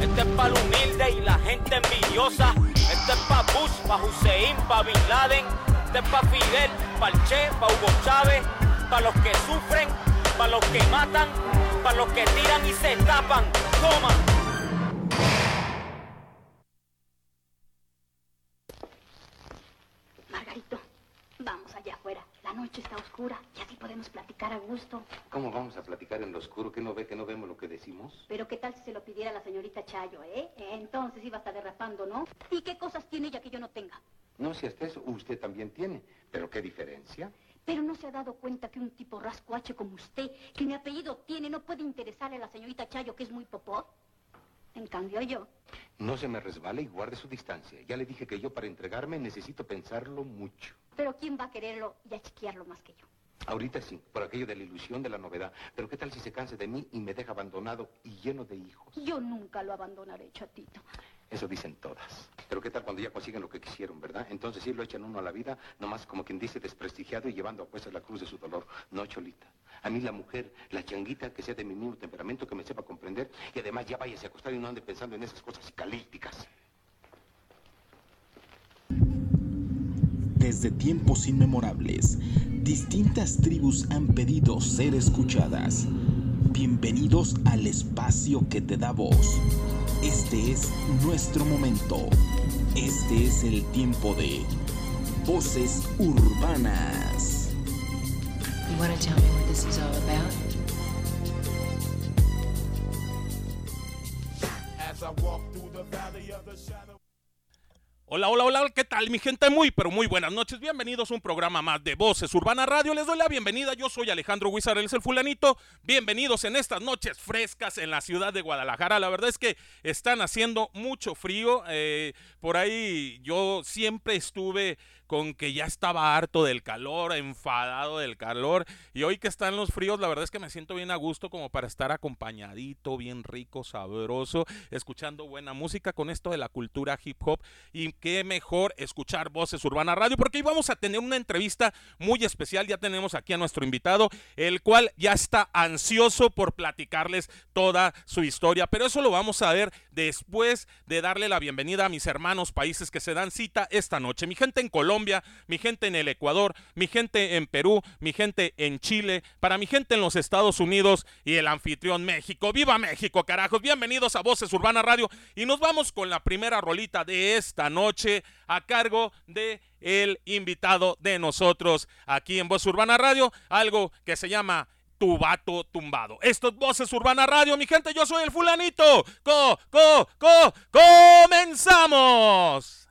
Este es para humilde y la gente envidiosa. Este es para Bush, para Hussein, para Bin Laden. Este es para Fidel, para Che, para Hugo Chávez. Para los que sufren, para los que matan, para los que tiran y se tapan. Toma. Margarito, vamos allá afuera. La noche está oscura y así podemos platicar a gusto. ¿Cómo vamos a platicar en lo oscuro? ¿Que no ve que no vemos lo que decimos? Pero qué tal si se lo pidiera la señorita Chayo, ¿eh? Entonces iba a estar derrapando, ¿no? ¿Y qué cosas tiene ella que yo no tenga? No, si hasta eso usted también tiene. ¿Pero qué diferencia? Pero no se ha dado cuenta que un tipo rascuache como usted, que mi apellido tiene, no puede interesarle a la señorita Chayo, que es muy popó. En cambio yo. No se me resbale y guarde su distancia. Ya le dije que yo para entregarme necesito pensarlo mucho. Pero ¿quién va a quererlo y a chiquearlo más que yo? Ahorita sí, por aquello de la ilusión de la novedad. Pero ¿qué tal si se cansa de mí y me deja abandonado y lleno de hijos? Yo nunca lo abandonaré, chatito. Eso dicen todas. Pero ¿qué tal cuando ya consiguen lo que quisieron, verdad? Entonces sí lo echan uno a la vida, nomás como quien dice desprestigiado y llevando a puestas la cruz de su dolor. No, Cholita. A mí la mujer, la changuita, que sea de mi mismo temperamento, que me sepa comprender y además ya váyase a acostar y no ande pensando en esas cosas psicalípticas. Desde tiempos inmemorables, distintas tribus han pedido ser escuchadas. Bienvenidos al espacio que te da voz. Este es nuestro momento. Este es el tiempo de voces urbanas. You Hola, hola, hola, ¿qué tal mi gente? Muy, pero muy buenas noches. Bienvenidos a un programa más de Voces Urbana Radio. Les doy la bienvenida. Yo soy Alejandro es el fulanito. Bienvenidos en estas noches frescas en la ciudad de Guadalajara. La verdad es que están haciendo mucho frío. Eh, por ahí yo siempre estuve con que ya estaba harto del calor, enfadado del calor. Y hoy que están los fríos, la verdad es que me siento bien a gusto como para estar acompañadito, bien rico, sabroso, escuchando buena música con esto de la cultura hip hop. Y qué mejor escuchar Voces Urbana Radio, porque hoy vamos a tener una entrevista muy especial. Ya tenemos aquí a nuestro invitado, el cual ya está ansioso por platicarles toda su historia. Pero eso lo vamos a ver después de darle la bienvenida a mis hermanos países que se dan cita esta noche. Mi gente en Colombia mi gente en el Ecuador, mi gente en Perú, mi gente en Chile, para mi gente en los Estados Unidos y el anfitrión México. ¡Viva México, carajos! Bienvenidos a Voces Urbana Radio y nos vamos con la primera rolita de esta noche a cargo de el invitado de nosotros aquí en Voces Urbana Radio, algo que se llama tu vato tumbado. Esto es Voces Urbana Radio, mi gente, yo soy el fulanito. Co, co, co, comenzamos.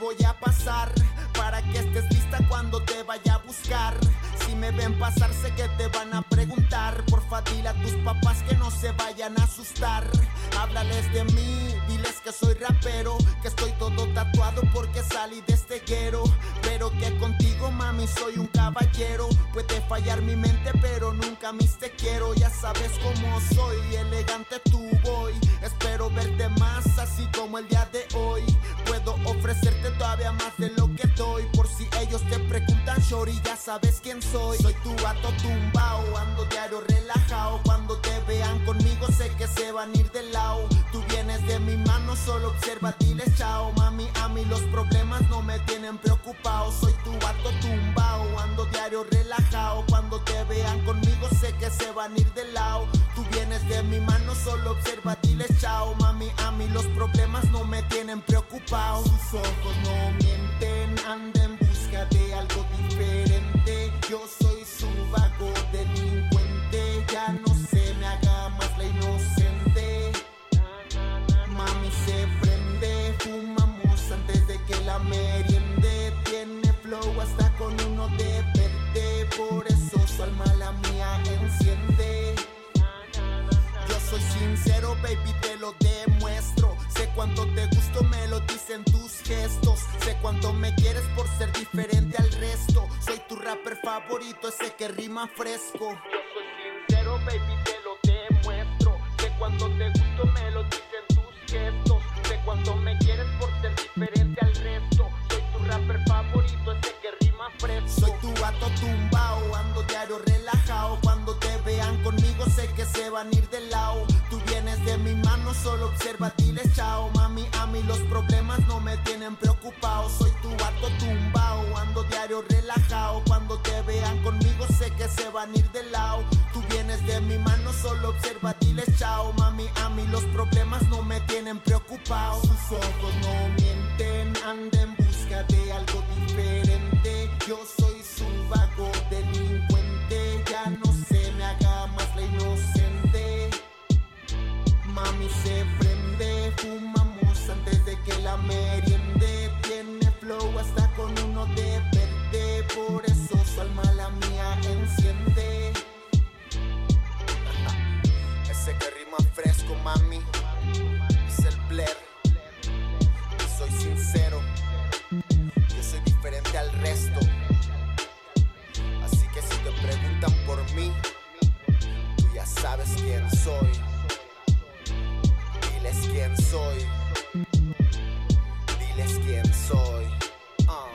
Voy a pasar para que estés lista cuando te vaya a buscar. Si me ven pasar, sé que te van a preguntar. Porfa, dile a tus papás que no se vayan a asustar. Háblales de mí, diles que soy rapero, que estoy todo tatuado porque salí de este guero. Pero que contigo, mami, soy un caballero. Puede fallar mi mente, pero nunca mis te quiero. Ya sabes cómo soy, elegante tú voy. Espero verte más así como el día de Shori, ya sabes quién soy. Soy tu gato tumbao, ando diario relajado. Cuando te vean conmigo, sé que se van a ir de lado. Tú vienes de mi mano, solo observa, diles chao. Mami, a mí los problemas no me tienen preocupado. Soy tu gato tumbao, ando diario relajado. Cuando te vean conmigo, sé que se van a ir de lado. Tú vienes de mi mano, solo observa, diles chao. Mami, a mí los problemas no me tienen preocupado. Sus ojos no mienten, anda baby, te lo demuestro. Sé cuánto te gusto, me lo dicen tus gestos. Sé cuánto me quieres por ser diferente al resto. Soy tu rapper favorito, ese que rima fresco. Yo soy sincero, baby, te lo demuestro. Sé cuánto te gusto, me lo dicen tus gestos. Sé cuánto me quieres por ser diferente al resto. Soy tu rapper favorito, ese que rima fresco. Soy tu gato tumbao se van a ir de lado. Tú vienes de mi mano, solo observa, dile chao. Mami, a mí los problemas no me tienen preocupado. Soy tu vato tumbao, ando diario relajado. Cuando te vean conmigo sé que se van a ir de lado. Tú vienes de mi mano, solo observa, dile chao. Mami, a mí los problemas no me tienen preocupado. Sus ojos no mienten, anda en busca de algo diferente. Yo soy su vago se prende, fumamos antes de que la meriende. Tiene flow hasta con uno de verde, por eso su alma la mía enciende. Ese que rima fresco, mami, es el Blair. Y soy sincero, yo soy diferente al resto. Así que si te preguntan por mí, tú ya sabes quién soy. Soy. Diles quién soy. Ah.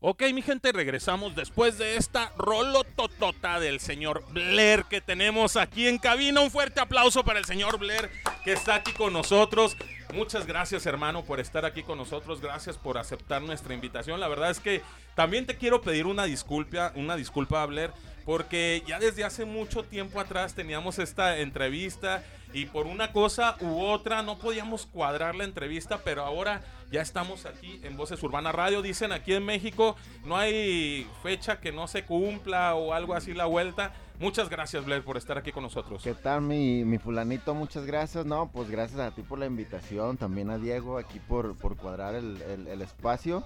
Ok, mi gente, regresamos después de esta rolototota del señor Blair que tenemos aquí en cabina. Un fuerte aplauso para el señor Blair que está aquí con nosotros. Muchas gracias, hermano, por estar aquí con nosotros. Gracias por aceptar nuestra invitación. La verdad es que también te quiero pedir una disculpa, una disculpa, Blair, porque ya desde hace mucho tiempo atrás teníamos esta entrevista y por una cosa u otra no podíamos cuadrar la entrevista, pero ahora ya estamos aquí en Voces Urbana Radio. Dicen aquí en México no hay fecha que no se cumpla o algo así la vuelta. Muchas gracias, Blair, por estar aquí con nosotros. ¿Qué tal, mi, fulanito? Muchas gracias. No, pues gracias a ti por la invitación, también a Diego aquí por, por cuadrar el espacio.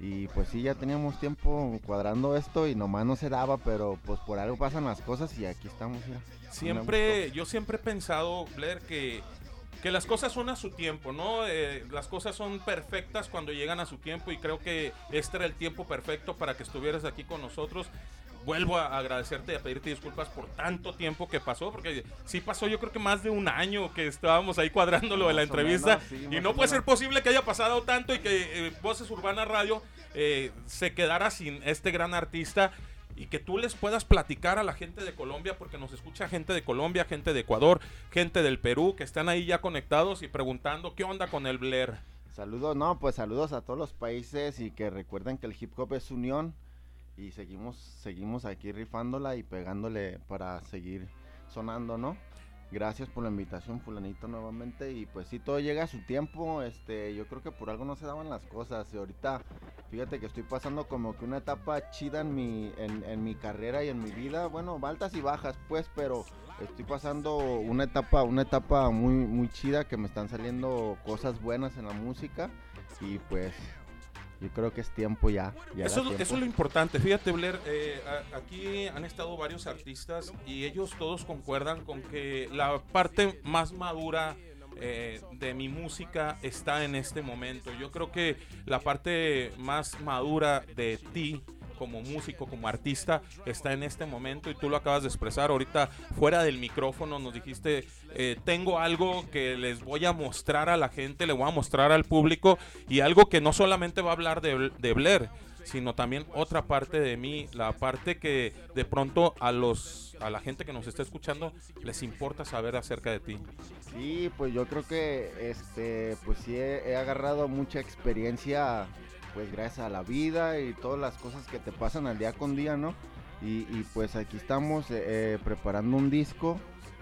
Y pues sí, ya teníamos tiempo cuadrando esto y nomás no se daba, pero pues por algo pasan las cosas y aquí estamos ya. Siempre, yo siempre he pensado, Blair, que, que las cosas son a su tiempo, ¿no? Eh, las cosas son perfectas cuando llegan a su tiempo y creo que este era el tiempo perfecto para que estuvieras aquí con nosotros. Vuelvo a agradecerte y a pedirte disculpas por tanto tiempo que pasó, porque sí pasó yo creo que más de un año que estábamos ahí cuadrando lo de la entrevista menos, sí, y no puede ser posible que haya pasado tanto y que eh, Voces Urbana Radio eh, se quedara sin este gran artista y que tú les puedas platicar a la gente de Colombia, porque nos escucha gente de Colombia, gente de Ecuador, gente del Perú, que están ahí ya conectados y preguntando qué onda con el Blair. Saludos, no, pues saludos a todos los países y que recuerden que el hip hop es unión y seguimos, seguimos aquí rifándola y pegándole para seguir sonando, ¿no? Gracias por la invitación, fulanito, nuevamente. Y pues sí, todo llega a su tiempo. Este, yo creo que por algo no se daban las cosas. Y ahorita, fíjate que estoy pasando como que una etapa chida en mi, en, en mi carrera y en mi vida. Bueno, altas y bajas, pues, pero estoy pasando una etapa, una etapa muy, muy chida que me están saliendo cosas buenas en la música. Y pues, yo creo que es tiempo ya. Eso, tiempo. eso es lo importante. Fíjate, Blair, eh, a- aquí han estado varios artistas y ellos todos concuerdan con que la parte más madura eh, de mi música está en este momento. Yo creo que la parte más madura de ti como músico, como artista, está en este momento y tú lo acabas de expresar ahorita fuera del micrófono. Nos dijiste, eh, tengo algo que les voy a mostrar a la gente, le voy a mostrar al público y algo que no solamente va a hablar de, de Blair, sino también otra parte de mí, la parte que de pronto a los a la gente que nos está escuchando les importa saber acerca de ti. Sí, pues yo creo que este, pues sí he, he agarrado mucha experiencia, pues gracias a la vida y todas las cosas que te pasan al día con día, ¿no? Y, y, pues aquí estamos eh, eh, preparando un disco,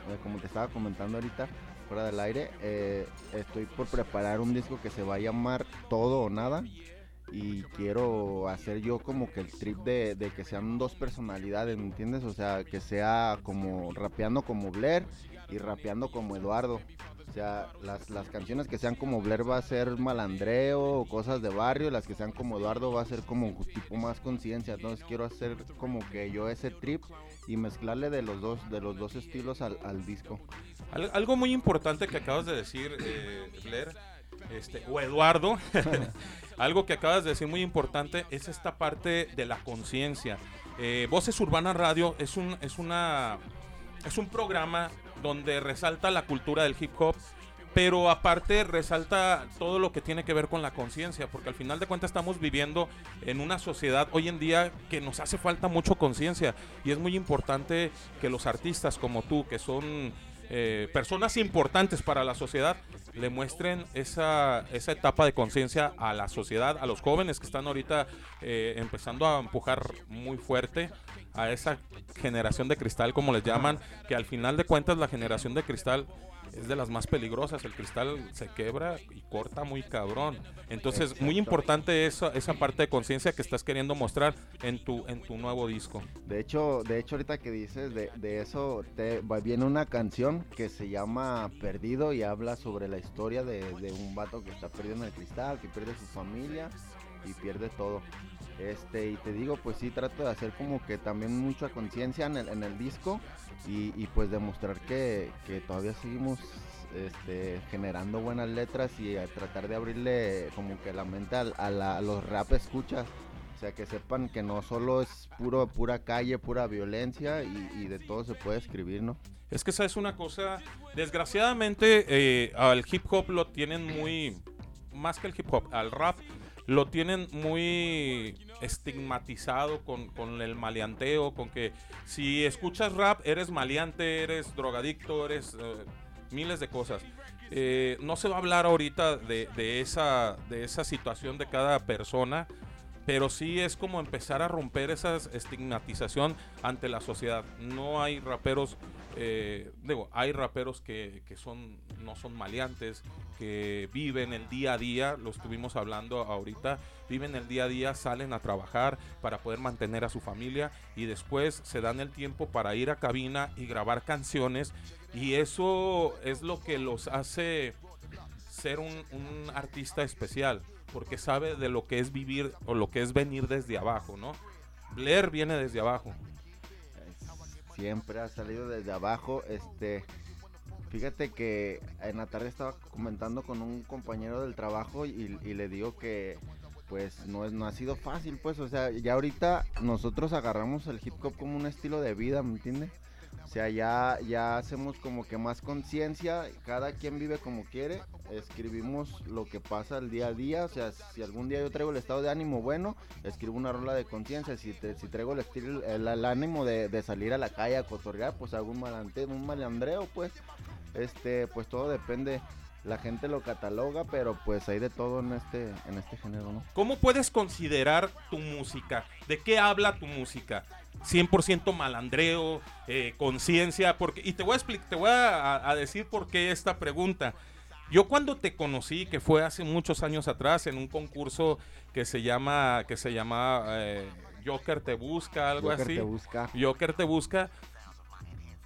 eh, como te estaba comentando ahorita, fuera del aire, eh, estoy por preparar un disco que se va a llamar Todo o Nada. Y quiero hacer yo como que el trip de, de que sean dos personalidades, ¿me entiendes? O sea, que sea como rapeando como Blair y rapeando como Eduardo. O sea, las, las canciones que sean como Blair va a ser malandreo o cosas de barrio, las que sean como Eduardo va a ser como tipo más conciencia. Entonces quiero hacer como que yo ese trip y mezclarle de los dos, de los dos estilos al, al disco. Al- algo muy importante que acabas de decir, eh, Blair, este, o Eduardo, algo que acabas de decir muy importante es esta parte de la conciencia. Eh, Voces Urbana Radio es un, es una es un programa donde resalta la cultura del hip hop, pero aparte resalta todo lo que tiene que ver con la conciencia, porque al final de cuentas estamos viviendo en una sociedad hoy en día que nos hace falta mucho conciencia y es muy importante que los artistas como tú, que son eh, personas importantes para la sociedad, le muestren esa, esa etapa de conciencia a la sociedad, a los jóvenes que están ahorita eh, empezando a empujar muy fuerte a esa generación de cristal, como les llaman, que al final de cuentas la generación de cristal es de las más peligrosas. El cristal se quebra y corta muy cabrón. Entonces, muy importante esa, esa parte de conciencia que estás queriendo mostrar en tu, en tu nuevo disco. De hecho, de hecho ahorita que dices de, de eso, te, viene una canción que se llama Perdido y habla sobre la historia de, de un vato que está perdiendo el cristal, que pierde su familia y pierde todo. Este, y te digo, pues sí, trato de hacer como que también mucha conciencia en el, disco y, pues demostrar que, que todavía seguimos este, generando buenas letras y a tratar de abrirle como que la mente a, los rap escuchas. O sea, que sepan que no solo es puro, pura calle, pura violencia y, y de todo se puede escribir, ¿no? Es que esa es una cosa, desgraciadamente eh, al hip hop lo tienen muy, más que el hip hop, al rap lo tienen muy estigmatizado con, con el maleanteo, con que si escuchas rap eres maleante, eres drogadicto, eres eh, miles de cosas. Eh, no se va a hablar ahorita de, de esa, de esa situación de cada persona, pero sí es como empezar a romper esa estigmatización ante la sociedad. No hay raperos, eh, hay raperos que, que son, no son maleantes, que viven el día a día, lo estuvimos hablando ahorita, viven el día a día, salen a trabajar para poder mantener a su familia y después se dan el tiempo para ir a cabina y grabar canciones y eso es lo que los hace ser un, un artista especial, porque sabe de lo que es vivir o lo que es venir desde abajo, ¿no? Blair viene desde abajo. Siempre ha salido desde abajo. Este, fíjate que en la tarde estaba comentando con un compañero del trabajo y, le digo que pues no es no ha sido fácil, pues, o sea, ya ahorita nosotros agarramos el hip hop como un estilo de vida, ¿me entiendes? O sea, ya, ya hacemos como que más conciencia, cada quien vive como quiere, escribimos lo que pasa el día a día, o sea, si algún día yo traigo el estado de ánimo bueno, escribo una rola de conciencia, si, si traigo el, estilo, el, el ánimo de, de salir a la calle a cotorrear, pues hago un, malante, un malandreo, pues, este, pues todo depende, la gente lo cataloga, pero pues hay de todo en este, en este género, ¿no? ¿Cómo puedes considerar tu música? ¿De qué habla tu música? 100% malandreo, eh, conciencia, porque y te voy a explicar, te voy a, a decir por qué esta pregunta. Yo cuando te conocí, que fue hace muchos años atrás, en un concurso que se llama, que se llama eh, Joker te busca, algo Joker así. te busca. Joker te busca.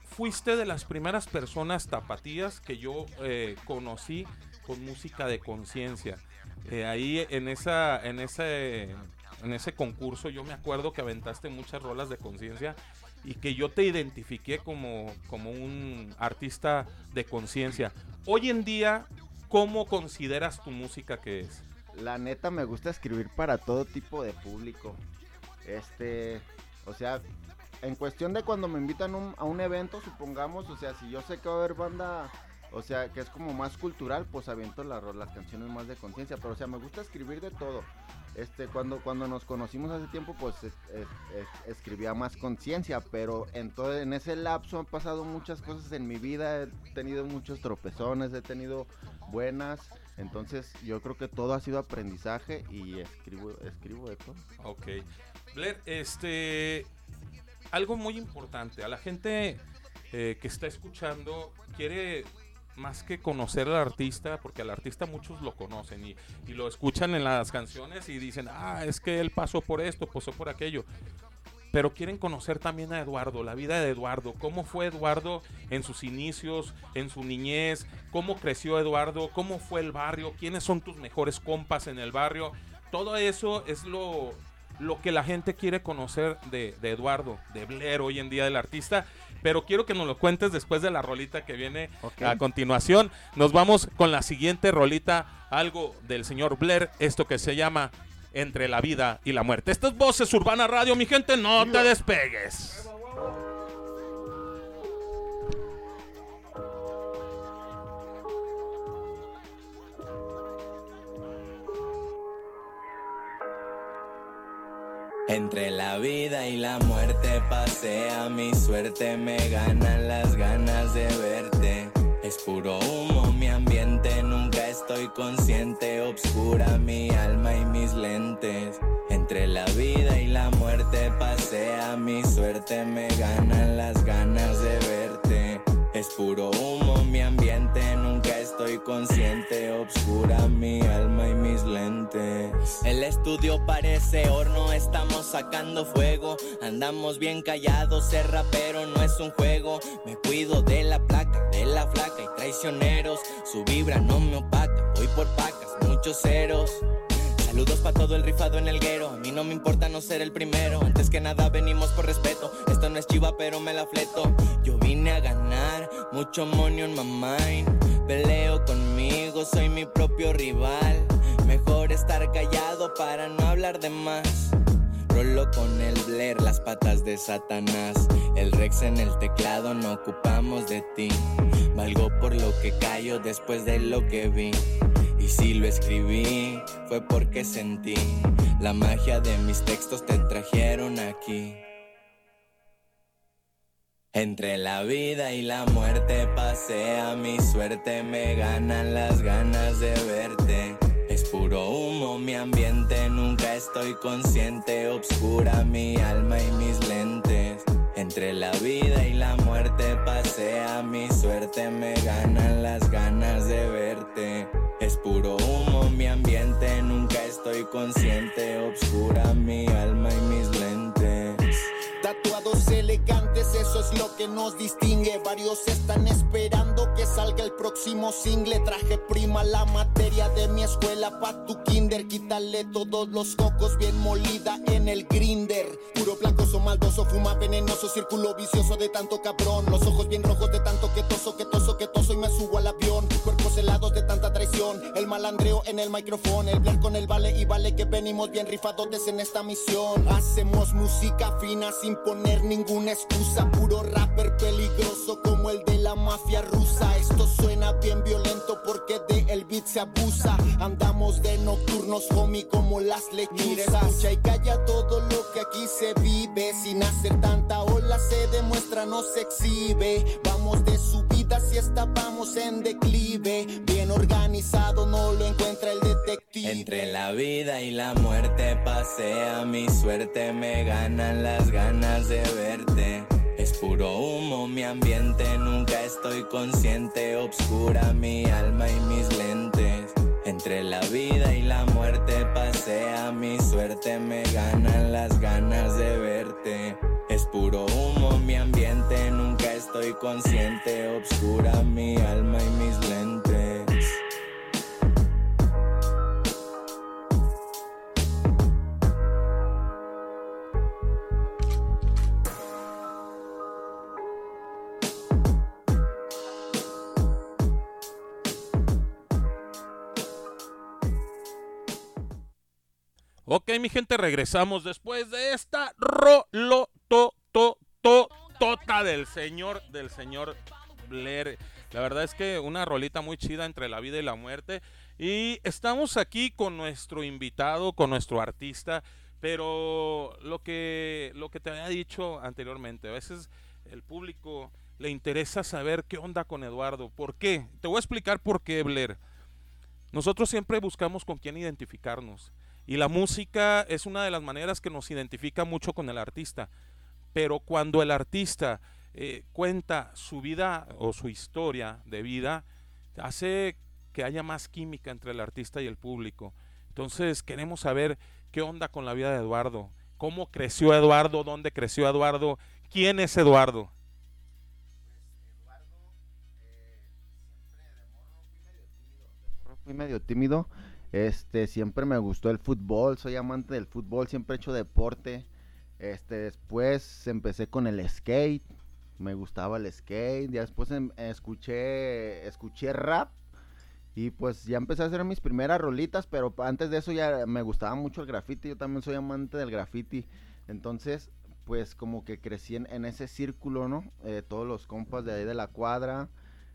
Fuiste de las primeras personas tapatías que yo eh, conocí con música de conciencia. Ahí en esa, en ese, en ese concurso yo me acuerdo que aventaste muchas rolas de conciencia y que yo te identifiqué como, como un artista de conciencia. Hoy en día, ¿cómo consideras tu música que es? La neta me gusta escribir para todo tipo de público. Este, o sea, en cuestión de cuando me invitan un- a un evento, supongamos, o sea, si yo sé que va a haber banda, o sea, que es como más cultural, pues aviento la las canciones más de conciencia, pero o sea, me gusta escribir de todo. Este, cuando, cuando nos conocimos hace tiempo, pues es- es- es- escribía más conciencia, pero en todo, en ese lapso han pasado muchas cosas en mi vida, he tenido muchos tropezones, he tenido buenas, entonces yo creo que todo ha sido aprendizaje y escribo, escribo todo. Ok. Blair, este. Algo muy importante. A la gente eh, que está escuchando quiere más que conocer al artista, porque al artista muchos lo conocen y, y lo escuchan en las canciones y dicen, ah, es que él pasó por esto, pasó por aquello. Pero quieren conocer también a Eduardo, la vida de Eduardo, cómo fue Eduardo en sus inicios, en su niñez, cómo creció Eduardo, cómo fue el barrio, quiénes son tus mejores compas en el barrio. Todo eso es lo, lo que la gente quiere conocer de, de Eduardo, de Blair hoy en día del artista. Pero quiero que nos lo cuentes después de la rolita que viene a continuación. Nos vamos con la siguiente rolita, algo del señor Blair, esto que se llama Entre la vida y la muerte. Estas voces Urbana Radio, mi gente, no te despegues. Entre la vida y la muerte pasea mi suerte, me ganan las ganas de verte. Es puro humo mi ambiente, nunca estoy consciente, obscura mi alma y mis lentes. Entre la vida y la muerte pasea mi suerte, me ganan las ganas de verte. Es puro humo mi ambiente, nunca estoy consciente, obscura mi alma y mis lentes. El estudio parece horno, estamos sacando fuego, andamos bien callados, ser rapero no es un juego. Me cuido de la placa, de la flaca y traicioneros, su vibra no me opaca, voy por pacas, muchos ceros. Saludos para todo el rifado en el guero. A mí no me importa no ser el primero. Antes que nada venimos por respeto. Esto no es chiva, pero me la fleto. Yo vine a ganar, mucho money on my mind. Peleo conmigo, soy mi propio rival. Mejor estar callado para no hablar de más. Rolo con el Blair, las patas de Satanás. El Rex en el teclado, no ocupamos de ti. Valgo por lo que callo después de lo que vi. Y si lo escribí, fue porque sentí la magia de mis textos te trajeron aquí. Entre la vida y la muerte pasea mi suerte, me ganan las ganas de verte. Es puro humo mi ambiente, nunca estoy consciente, obscura mi alma y mis lentes. Entre la vida y la muerte pasea mi suerte, me ganan las ganas de verte. Es puro humo mi ambiente, nunca estoy consciente, obscura mi alma y mis lentes. Tatuados elegantes, eso es lo que nos distingue. Varios están esperando que salga el próximo single. Traje prima la materia de mi escuela pa' tu kinder. Quítale todos los cocos bien molida en el grinder. Puro blancoso, maldoso, fuma venenoso, círculo vicioso de tanto cabrón. Los ojos bien rojos de tanto que toso, que toso, que toso y me subo al avión. Cuerpos helados de El malandreo en el micrófono. El blanco con el vale y vale que venimos bien rifadotes en esta misión. Hacemos música fina sin poner ninguna excusa. Puro rapper peligroso como el de la mafia rusa. Esto suena bien violento porque de el beat se abusa. Andamos de nocturnos, homie, como las lechuzas. Escucha y calla todo lo que aquí se vive. Sin hacer tanta ola se demuestra, no se exhibe. Vamos de si estábamos en declive. Bien organizado, no lo encuentra el detective. Entre la vida y la muerte pasea mi suerte, me ganan las ganas de verte. Es puro humo mi ambiente, nunca estoy consciente, obscura mi alma y mis lentes. Entre la vida y la muerte pasea mi suerte, me ganan las ganas de verte. Es puro humo mi ambiente, nunca estoy consciente, obscura mi alma y mis lentes. Ok, mi gente, regresamos después de esta rolo to, to, to, tota del señor, del señor Blair. La verdad es que una rolita muy chida entre la vida y la muerte. Y estamos aquí con nuestro invitado, con nuestro artista. Pero lo que, lo que te había dicho anteriormente, a veces el público le interesa saber qué onda con Eduardo. ¿Por qué? Te voy a explicar por qué, Blair. Nosotros siempre buscamos con quién identificarnos. Y la música es una de las maneras que nos identifica mucho con el artista. Pero cuando el artista eh, cuenta su vida o su historia de vida, hace que haya más química entre el artista y el público. Entonces queremos saber qué onda con la vida de Eduardo, cómo creció Eduardo, dónde creció Eduardo, quién es Eduardo. Fui medio tímido. Este, siempre me gustó el fútbol, soy amante del fútbol, siempre he hecho deporte. Este, después empecé con el skate, me gustaba el skate, ya después em- escuché, escuché rap y pues ya empecé a hacer mis primeras rolitas, pero antes de eso ya me gustaba mucho el graffiti, yo también soy amante del graffiti. Entonces, pues como que crecí en, en ese círculo, ¿no? Eh, todos los compas de ahí de la cuadra,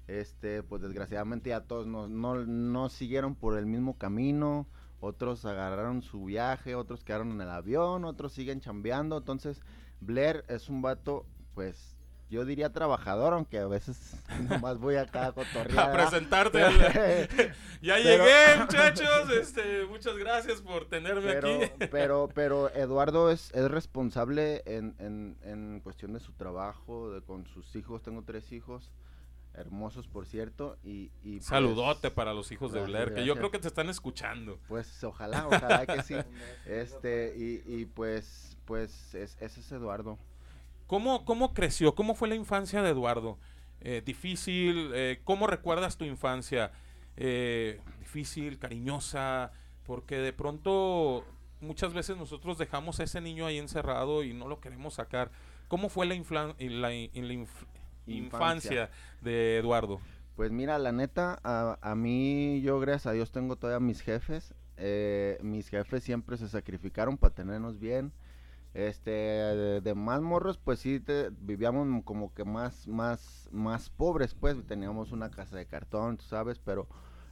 este, pues desgraciadamente ya todos no, no, no siguieron por el mismo camino otros agarraron su viaje, otros quedaron en el avión, otros siguen chambeando. Entonces, Blair es un vato, pues, yo diría trabajador, aunque a veces nomás voy acá a cotorrear. A presentarte. ya Pero- llegué, muchachos. Este, muchas gracias por tenerme pero, aquí. pero, pero Eduardo es, es responsable en, en, en cuestión de su trabajo, de, con sus hijos. Tengo tres hijos, hermosos por cierto. Y, y pues, Saludote para los hijos de gracias, Blair, que yo creo que te están escuchando. Pues ojalá, ojalá que sí. Este, y, y pues, pues es, ese es Eduardo. ¿Cómo, ¿Cómo creció? ¿Cómo fue la infancia de Eduardo? Eh, difícil, eh, ¿cómo recuerdas tu infancia? Eh, difícil, cariñosa, porque de pronto muchas veces nosotros dejamos a ese niño ahí encerrado y no lo queremos sacar. ¿Cómo fue la, infla- la in- la inf- infancia de Eduardo? Pues mira, la neta, a, a mí yo gracias a Dios tengo todavía mis jefes. eh, mis jefes siempre se sacrificaron para tenernos bien. Este, de, de más morros, pues sí, te- vivíamos como que más, más, más pobres, pues teníamos una casa de cartón, tú sabes, pero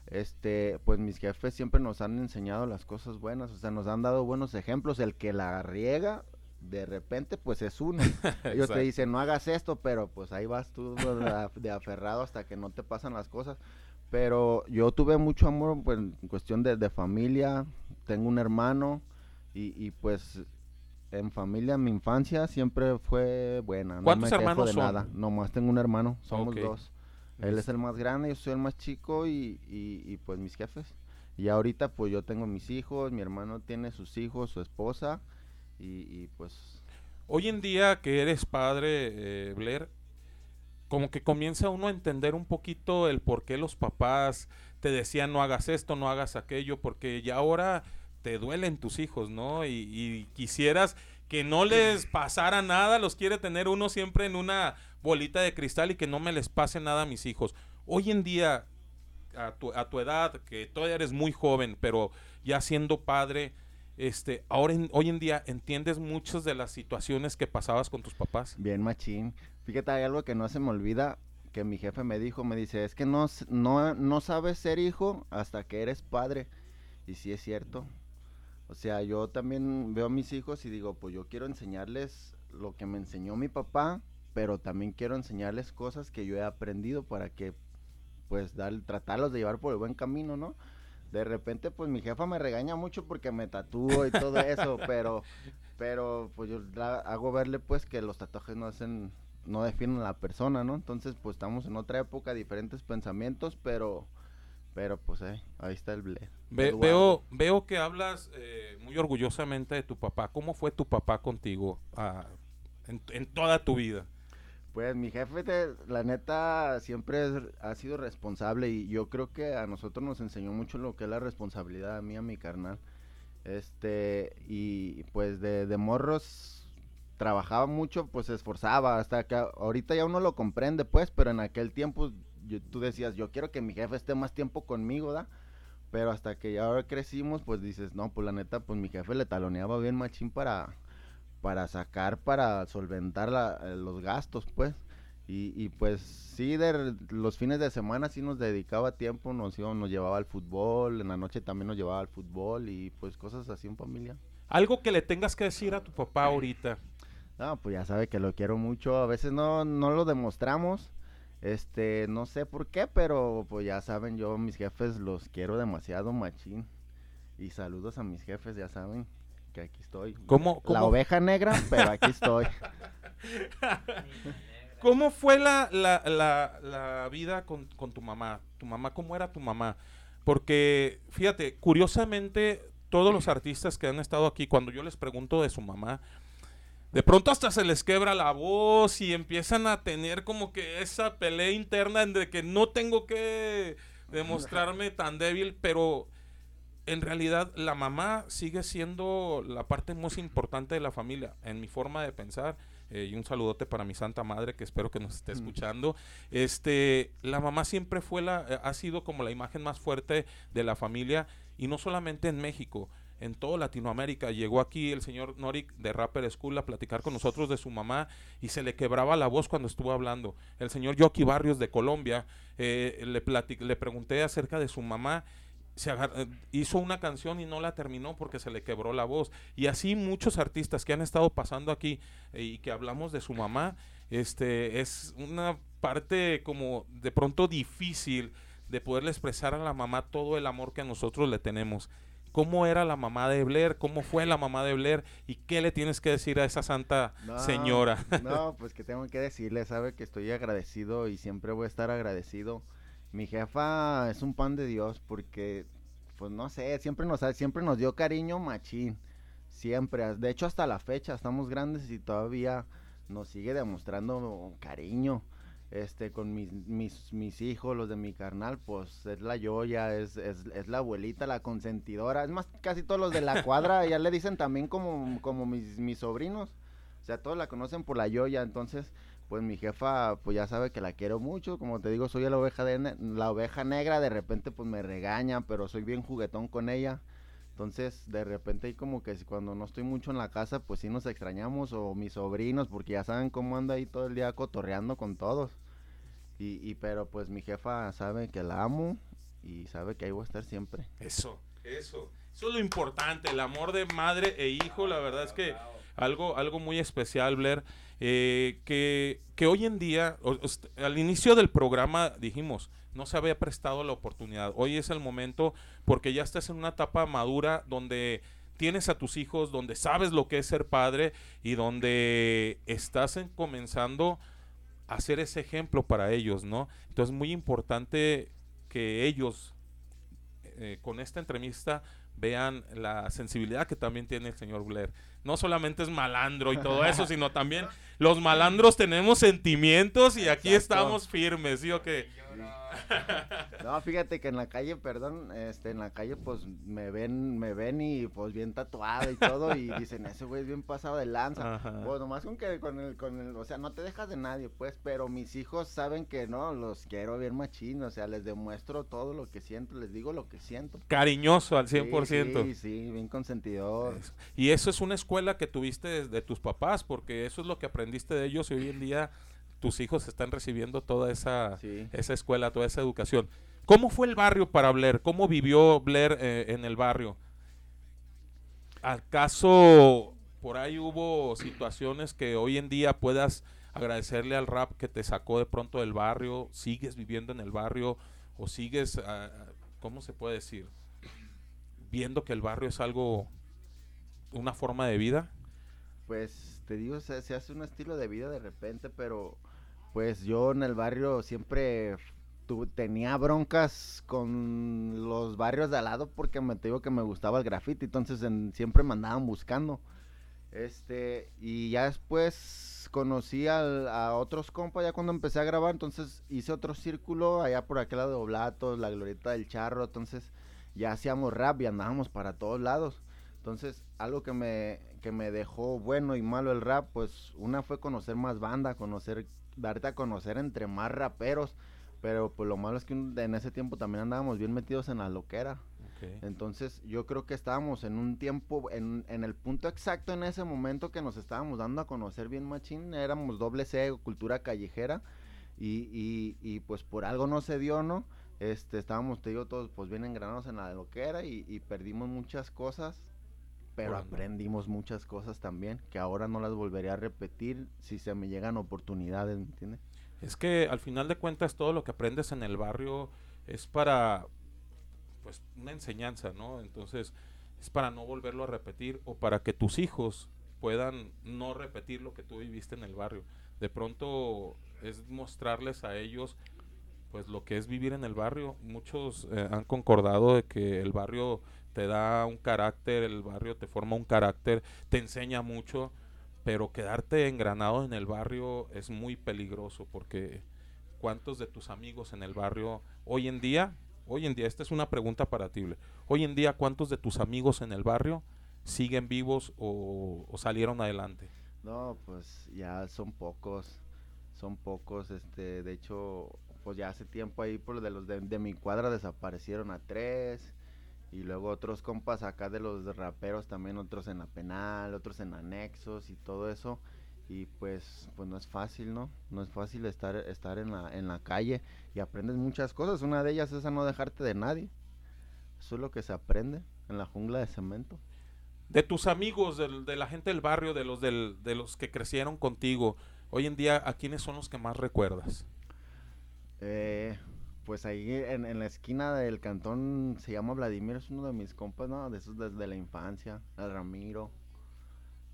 este, pues mis jefes siempre nos han enseñado las cosas buenas, o sea, nos han dado buenos ejemplos. El que la riega, de repente, pues es uno. Ellos te dicen, no hagas esto, pero pues ahí vas tú de, af- de aferrado hasta que no te pasan las cosas. Pero yo tuve mucho amor pues, en cuestión de, de familia, tengo un hermano y, y, pues en familia mi infancia siempre fue buena. No ¿Cuántos me hermanos de son? nada, nomás tengo un hermano, somos dos. Él es el más grande, yo soy el más chico y, y, y, pues mis jefes. Y ahorita pues yo tengo mis hijos, mi hermano tiene sus hijos, su esposa y, pues Hoy en día que eres padre, eh, Blair, como que comienza uno a entender un poquito el por qué los papás te decían no hagas esto, no hagas aquello, porque ya ahora te duelen tus hijos, ¿no? Y, y quisieras que no les pasara nada, los quiere tener uno siempre en una bolita de cristal y que no me les pase nada a mis hijos. Hoy en día, a tu, a tu edad, que todavía eres muy joven, pero ya siendo padre, este, ahora en- hoy en día entiendes muchas de las situaciones que pasabas con tus papás. Bien machín. Fíjate, hay algo que no se me olvida que mi jefe me dijo, me dice, es que no, no, no sabes ser hijo hasta que eres padre. Y sí es cierto. O sea, yo también veo a mis hijos y digo, pues yo quiero enseñarles lo que me enseñó mi papá, pero también quiero enseñarles cosas que yo he aprendido para que, pues, dar, tratarlos de llevar por el buen camino, ¿no? De repente, pues mi jefa me regaña mucho porque me tatúo y todo eso, pero, pero pues yo la- hago verle pues que los tatuajes no hacen, no definen a la persona, ¿no? Entonces, pues estamos en otra época, diferentes pensamientos, pero, pero pues eh, ahí está el ble. Ve- veo, veo que hablas eh, muy orgullosamente de tu papá. ¿Cómo fue tu papá contigo ah, en, en toda tu vida? Pues mi jefe, la neta, siempre ha sido responsable y yo creo que a nosotros nos enseñó mucho lo que es la responsabilidad a mí, a mi carnal. Este, y pues de, morros trabajaba mucho, pues se esforzaba, hasta que ahorita ya uno lo comprende, pues, pero en aquel tiempo tú decías, yo quiero que mi jefe esté más tiempo conmigo, ¿da? Pero hasta que ya ahora crecimos, pues dices, no, pues la neta, pues mi jefe le taloneaba bien machín para, para sacar, para solventar la- eh, los gastos, pues. Y, y pues sí, de los fines de semana sí nos dedicaba tiempo, nos, iba- nos llevaba al fútbol, en la noche también nos llevaba al fútbol y pues cosas así en familia. Algo que le tengas que decir a tu papá ahorita. No, pues ya sabe que lo quiero mucho, a veces no, no lo demostramos, este, no sé por qué, pero pues ya saben, yo mis jefes los quiero demasiado machín. Y saludos a mis jefes, ya saben que aquí estoy. ¿Cómo- La cómo- oveja negra, pero aquí estoy. ¿Cómo fue la, la, la, la vida con, con tu mamá? ¿Tu mamá cómo era tu mamá? Porque, fíjate, curiosamente, todos los artistas que han estado aquí, cuando yo les pregunto de su mamá, de pronto hasta se les quebra la voz y empiezan a tener como que esa pelea interna en de que no tengo que demostrarme tan débil, pero en realidad la mamá sigue siendo la parte más importante de la familia, en mi forma de pensar. eh, y un saludote para mi santa madre que espero que nos esté escuchando. Este, la mamá siempre fue la, eh, ha sido como la imagen más fuerte de la familia y no solamente en México, en toda Latinoamérica. Llegó aquí el señor Norik de Rapper School a platicar con nosotros de su mamá y se le quebraba la voz cuando estuvo hablando. El señor Yoki Barrios de Colombia, eh, le, le pregunté acerca de su mamá se agar- eh, hizo una canción y no la terminó porque se le quebró la voz. Y así muchos artistas que han estado pasando aquí eh, y que hablamos de su mamá, este es una parte como de pronto difícil de poderle expresar a la mamá todo el amor que nosotros le tenemos. ¿Cómo era la mamá de Blair? ¿Cómo fue la mamá de Blair? ¿Y qué le tienes que decir a esa santa No, señora? No, pues que tengo que decirle, sabe que estoy agradecido y siempre voy a estar agradecido. Mi jefa es un pan de Dios porque, pues no sé, siempre nos, ha- siempre nos dio cariño machín. Siempre. De hecho, hasta la fecha estamos grandes y todavía nos sigue demostrando cariño. Este, con mis, mis, mis hijos, los de mi carnal, pues es la Yoya, es, es, es la abuelita, la consentidora. Es más, casi todos los de la cuadra ya le dicen también como, como mis, mis sobrinos. O sea, todos la conocen por la Yoya, entonces, pues mi jefa, pues ya sabe que la quiero mucho. Como te digo, soy la oveja, de ne- la oveja negra, de repente pues me regaña, pero soy bien juguetón con ella. Entonces, de repente ahí como que si cuando no estoy mucho en la casa, pues sí nos extrañamos, o mis sobrinos, porque ya saben cómo ando ahí todo el día cotorreando con todos. Y, y pero pues mi jefa sabe que la amo y sabe que ahí voy a estar siempre. Eso, eso. Eso es lo importante, el amor de madre e hijo, la verdad es que algo, algo muy especial, Blair, eh, que, que hoy en día, al inicio del programa dijimos, no se había prestado la oportunidad. Hoy es el momento porque ya estás en una etapa madura donde tienes a tus hijos, donde sabes lo que es ser padre y donde estás en- comenzando a ser ese ejemplo para ellos, ¿no? Entonces es muy importante que ellos eh, con esta entrevista vean la sensibilidad que también tiene el señor Blair. No solamente es malandro y todo eso, sino también los malandros tenemos sentimientos y aquí Exacto. estamos firmes, ¿sí o qué? No, fíjate que en la calle, perdón, este, en la calle pues me ven, me ven y pues bien tatuado y todo y dicen, ese güey es bien pasado de lanza. Ajá. Pues nomás con que con el, con el, o sea, no te dejas de nadie, pues, pero mis hijos saben que no, los quiero bien machín, o sea, les demuestro todo lo que siento, les digo lo que siento. Cariñoso al Sí, 100%. Sí, sí, bien consentidor. Eso. Y eso es una escuela que tuviste desde tus papás, porque eso es lo que aprendiste de ellos y hoy en día tus hijos están recibiendo toda esa, Sí. esa escuela, toda esa educación. ¿Cómo fue el barrio para Blair? ¿Cómo vivió Blair eh, en el barrio? ¿Acaso por ahí hubo situaciones que hoy en día puedas agradecerle al rap que te sacó de pronto del barrio? ¿Sigues viviendo en el barrio o sigues, ah, ¿cómo se puede decir? Viendo que el barrio es algo, una forma de vida. Pues te digo, se, se hace un estilo de vida de repente, pero pues yo en el barrio siempre tu- tenía broncas con los barrios de al lado porque me digo que me gustaba el graffiti, entonces en- siempre me andaban buscando. Este, y ya después conocí a otros compas ya cuando empecé a grabar, entonces hice otro círculo allá por aquel lado de Oblatos, la glorieta del charro, entonces ya hacíamos rap y andábamos para todos lados. Entonces, algo que me, que me dejó bueno y malo el rap, pues una fue conocer más banda, conocer, darte a conocer entre más raperos. Pero pues lo malo es que en ese tiempo también andábamos bien metidos en la loquera. Entonces yo creo que estábamos en un tiempo, en, en el punto exacto en ese momento que nos estábamos dando a conocer bien machín, éramos doble C, cultura callejera, y, y, y pues por algo no se dio, ¿no? Este, estábamos, te digo, todos pues bien engranados en la loquera y, y perdimos muchas cosas, pero Bueno. aprendimos muchas cosas también, que ahora no las volvería a repetir si se me llegan oportunidades, ¿me entiendes? Es que al final de cuentas todo lo que aprendes en el barrio es para pues una enseñanza, ¿no? Entonces es para no volverlo a repetir o para que tus hijos puedan no repetir lo que tú viviste en el barrio. De pronto es mostrarles a ellos pues lo que es vivir en el barrio. Muchos eh, han concordado de que el barrio te da un carácter, el barrio te forma un carácter, te enseña mucho, pero quedarte engranado en el barrio es muy peligroso porque ¿cuántos de tus amigos en el barrio hoy en día, hoy en día, esta es una pregunta para ti, hoy en día cuántos de tus amigos en el barrio siguen vivos o, o salieron adelante? No, pues ya son pocos, son pocos, este, de hecho, pues ya hace tiempo ahí por de los de mi cuadra desaparecieron a tres, y luego otros compas acá de los raperos también, otros en la penal, otros en anexos y todo eso, y pues, pues no es fácil, ¿no? No es fácil estar, estar en la, en la calle y aprendes muchas cosas, una de ellas es a no dejarte de nadie. Eso es lo que se aprende en la jungla de cemento. De tus amigos, del- de, la gente del barrio, de los, del- de los que crecieron contigo, hoy en día, ¿a quiénes son los que más recuerdas? Eh, pues ahí en, en la esquina del cantón se llama Vladimir, es uno de mis compas, ¿no? De esos desde la infancia, el Ramiro.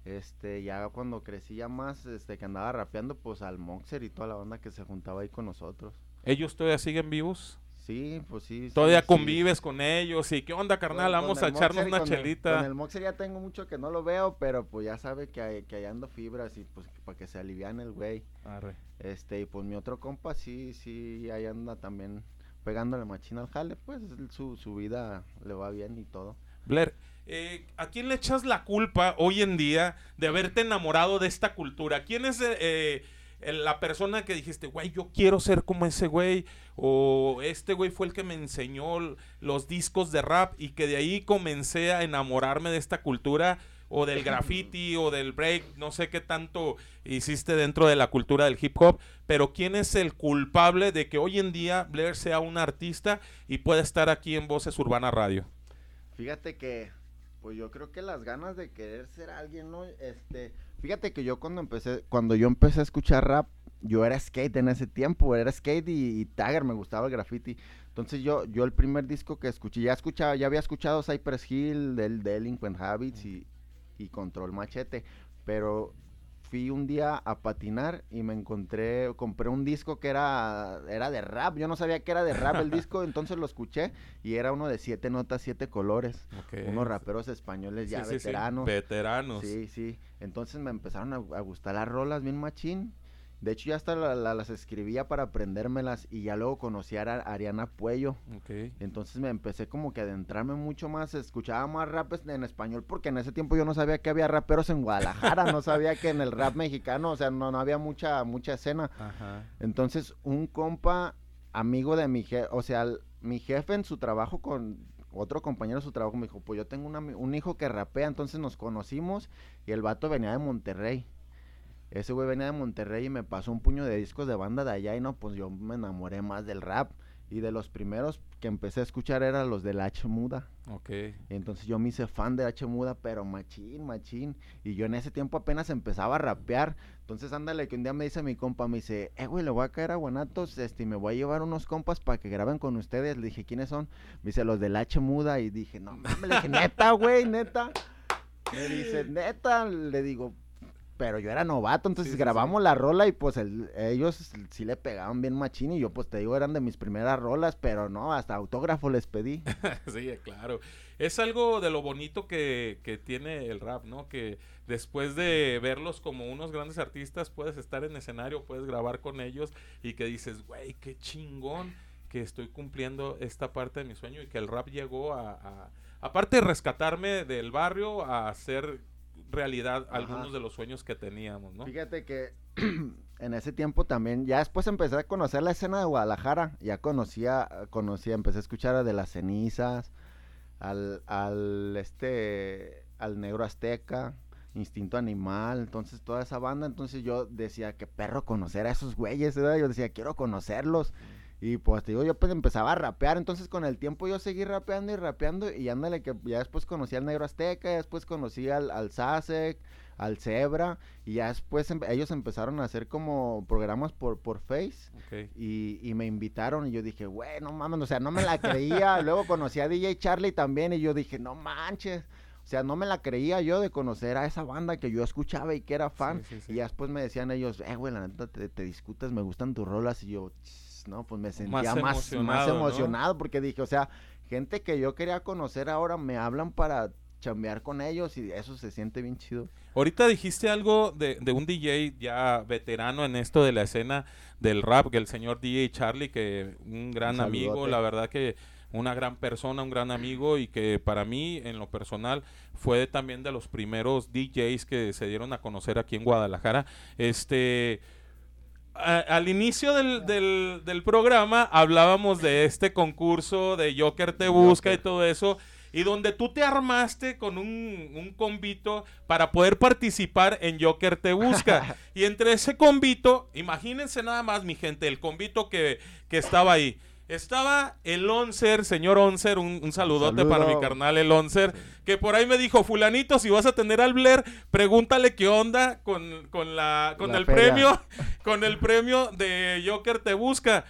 Este, ya cuando crecí ya más, este, que andaba rapeando, pues al Moxer y toda la banda que se juntaba ahí con nosotros. ¿Ellos todavía siguen vivos? Sí, pues sí. ¿Todavía sí. convives con ellos? ¿Y qué onda, carnal? Con- Vamos con a echarnos una con el- chelita. con el Moxer ya tengo mucho que no lo veo, pero pues ya sabe que, hay- que ahí ando fibras y pues para que se aliviane el güey. Arre. Este, y pues mi otro compa sí, sí, ahí anda también pegándole machina al jale, pues su, su vida le va bien y todo. Blair, eh, ¿a quién le echas la culpa hoy en día de haberte enamorado de esta cultura? ¿Quién es eh, la persona que dijiste, güey, yo quiero ser como ese güey? O este güey fue el que me enseñó los discos de rap y que de ahí comencé a enamorarme de esta cultura o del graffiti o del break, no sé qué tanto hiciste dentro de la cultura del hip hop, pero ¿quién es el culpable de que hoy en día Blair sea un artista y pueda estar aquí en Voces Urbana Radio? Fíjate que, pues yo creo que las ganas de querer ser alguien, ¿no? Este, fíjate que yo cuando empecé, cuando yo empecé a escuchar rap, yo era skate en ese tiempo, era skate y, y Tagger, me gustaba el graffiti. Entonces yo, yo el primer disco que escuché, ya escuchaba, ya había escuchado Cypress Hill, del Delinquent Habits y, y Control Machete, pero fui un día a patinar y me encontré, compré un disco que era, era de rap, yo no sabía que era de rap el disco, entonces lo escuché y era uno de siete notas, siete colores, Ok. unos raperos españoles ya Sí, sí, sí, veteranos. Veteranos. Sí, sí. Entonces me empezaron a, a gustar las rolas bien machín. De hecho, ya hasta la- la- las escribía para aprendérmelas y ya luego conocí a Ariana Puello. Entonces me empecé como que a adentrarme mucho más, escuchaba más rap en español porque en ese tiempo yo no sabía que había raperos en Guadalajara, no sabía que en el rap mexicano, o sea, no, no había mucha mucha escena. Ajá. Entonces, un compa, amigo de mi jefe, o sea, el- mi jefe en su trabajo con otro compañero de su trabajo me dijo, pues yo tengo un hijo que rapea, entonces nos conocimos y el vato venía de Monterrey. Ese güey venía de Monterrey y me pasó un puño de discos de banda de allá y no, pues yo me enamoré más del rap. Y de los primeros que empecé a escuchar eran los de la H Muda. Ok. Entonces yo me hice fan de H Muda, pero machín, machín. Y yo en ese tiempo apenas empezaba a rapear. Entonces ándale, que un día me dice mi compa, me dice, eh, güey, le voy a caer a Guanatos, este, y me voy a llevar unos compas para que graben con ustedes. Le dije, ¿quiénes son? Me dice, los del H Muda. Y dije, no mames, le dije, neta, güey, neta. Me dice, neta, le digo, pero yo era novato, entonces Sí, sí, grabamos la rola y pues el- ellos sí le pegaban bien machín y yo pues te digo eran de mis primeras rolas, pero no, hasta autógrafo les pedí. sí, claro. Es algo de lo bonito que, que tiene el rap, ¿no? Que después de verlos como unos grandes artistas, puedes estar en escenario, puedes grabar con ellos y que dices, güey, qué chingón que estoy cumpliendo esta parte de mi sueño y que el rap llegó a, a- aparte de rescatarme del barrio, a hacer realidad Ajá. algunos de los sueños que teníamos, ¿no? Fíjate que en ese tiempo también, ya después empecé a conocer la escena de Guadalajara, ya conocía, conocía, empecé a escuchar a de las cenizas, al, al este, al negro azteca, instinto animal, entonces toda esa banda, entonces yo decía, qué perro conocer a esos güeyes, ¿verdad? yo decía, quiero conocerlos. Y pues te digo, yo pues empezaba a rapear, entonces con el tiempo yo seguí rapeando y rapeando y ándale que ya después conocí al Negro Azteca, ya después conocí al, al Sasek, al Zebra y ya después em- ellos empezaron a hacer como programas por, por Face Ok. y, y me invitaron y yo dije, güey, no mames, o sea, no me la creía. Luego conocí a DJ Charlie también y yo dije, no manches. O sea, no me la creía yo de conocer a esa banda que yo escuchaba y que era fan. Sí, sí, sí. Y ya después me decían ellos, eh, güey, la neta te, te discutes, me gustan tus rolas. Y yo, "Ch, no, pues me sentía más, más emocionado, porque dije, o sea, gente que yo quería conocer ahora me hablan para chambear con ellos y eso se siente bien chido. Ahorita dijiste algo de, de un DJ ya veterano en esto de la escena del rap, que el señor DJ Charlie, que un gran Un amigo, la verdad que una gran persona, un gran amigo y que para mí en lo personal fue también de los primeros DJs que se dieron a conocer aquí en Guadalajara. Este a- al inicio del, del- del programa hablábamos de este concurso de Joker te busca y todo eso. Y donde tú te armaste con un, un convito para poder participar en Joker te busca. y entre ese convito, imagínense nada más, mi gente, el convito que, que estaba ahí. Estaba el Oncer, señor Oncer, un, un saludote Saludo. para mi carnal el Oncer, que por ahí me dijo, fulanito, si vas a tener al Blair, pregúntale qué onda con, con la, con La el feria. premio, con el premio de Joker te busca.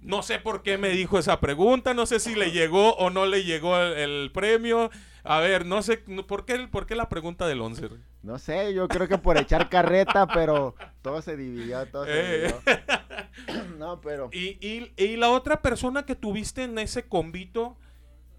No sé por qué me dijo esa pregunta, no sé si le llegó o no le llegó el, el premio. A ver, no sé, ¿por qué, por qué la pregunta del Oncer? No sé, yo creo que por echar carreta, pero todo se dividió, todo se Eh. dividió. No, pero... Y, y- y la otra persona que tuviste en ese convito,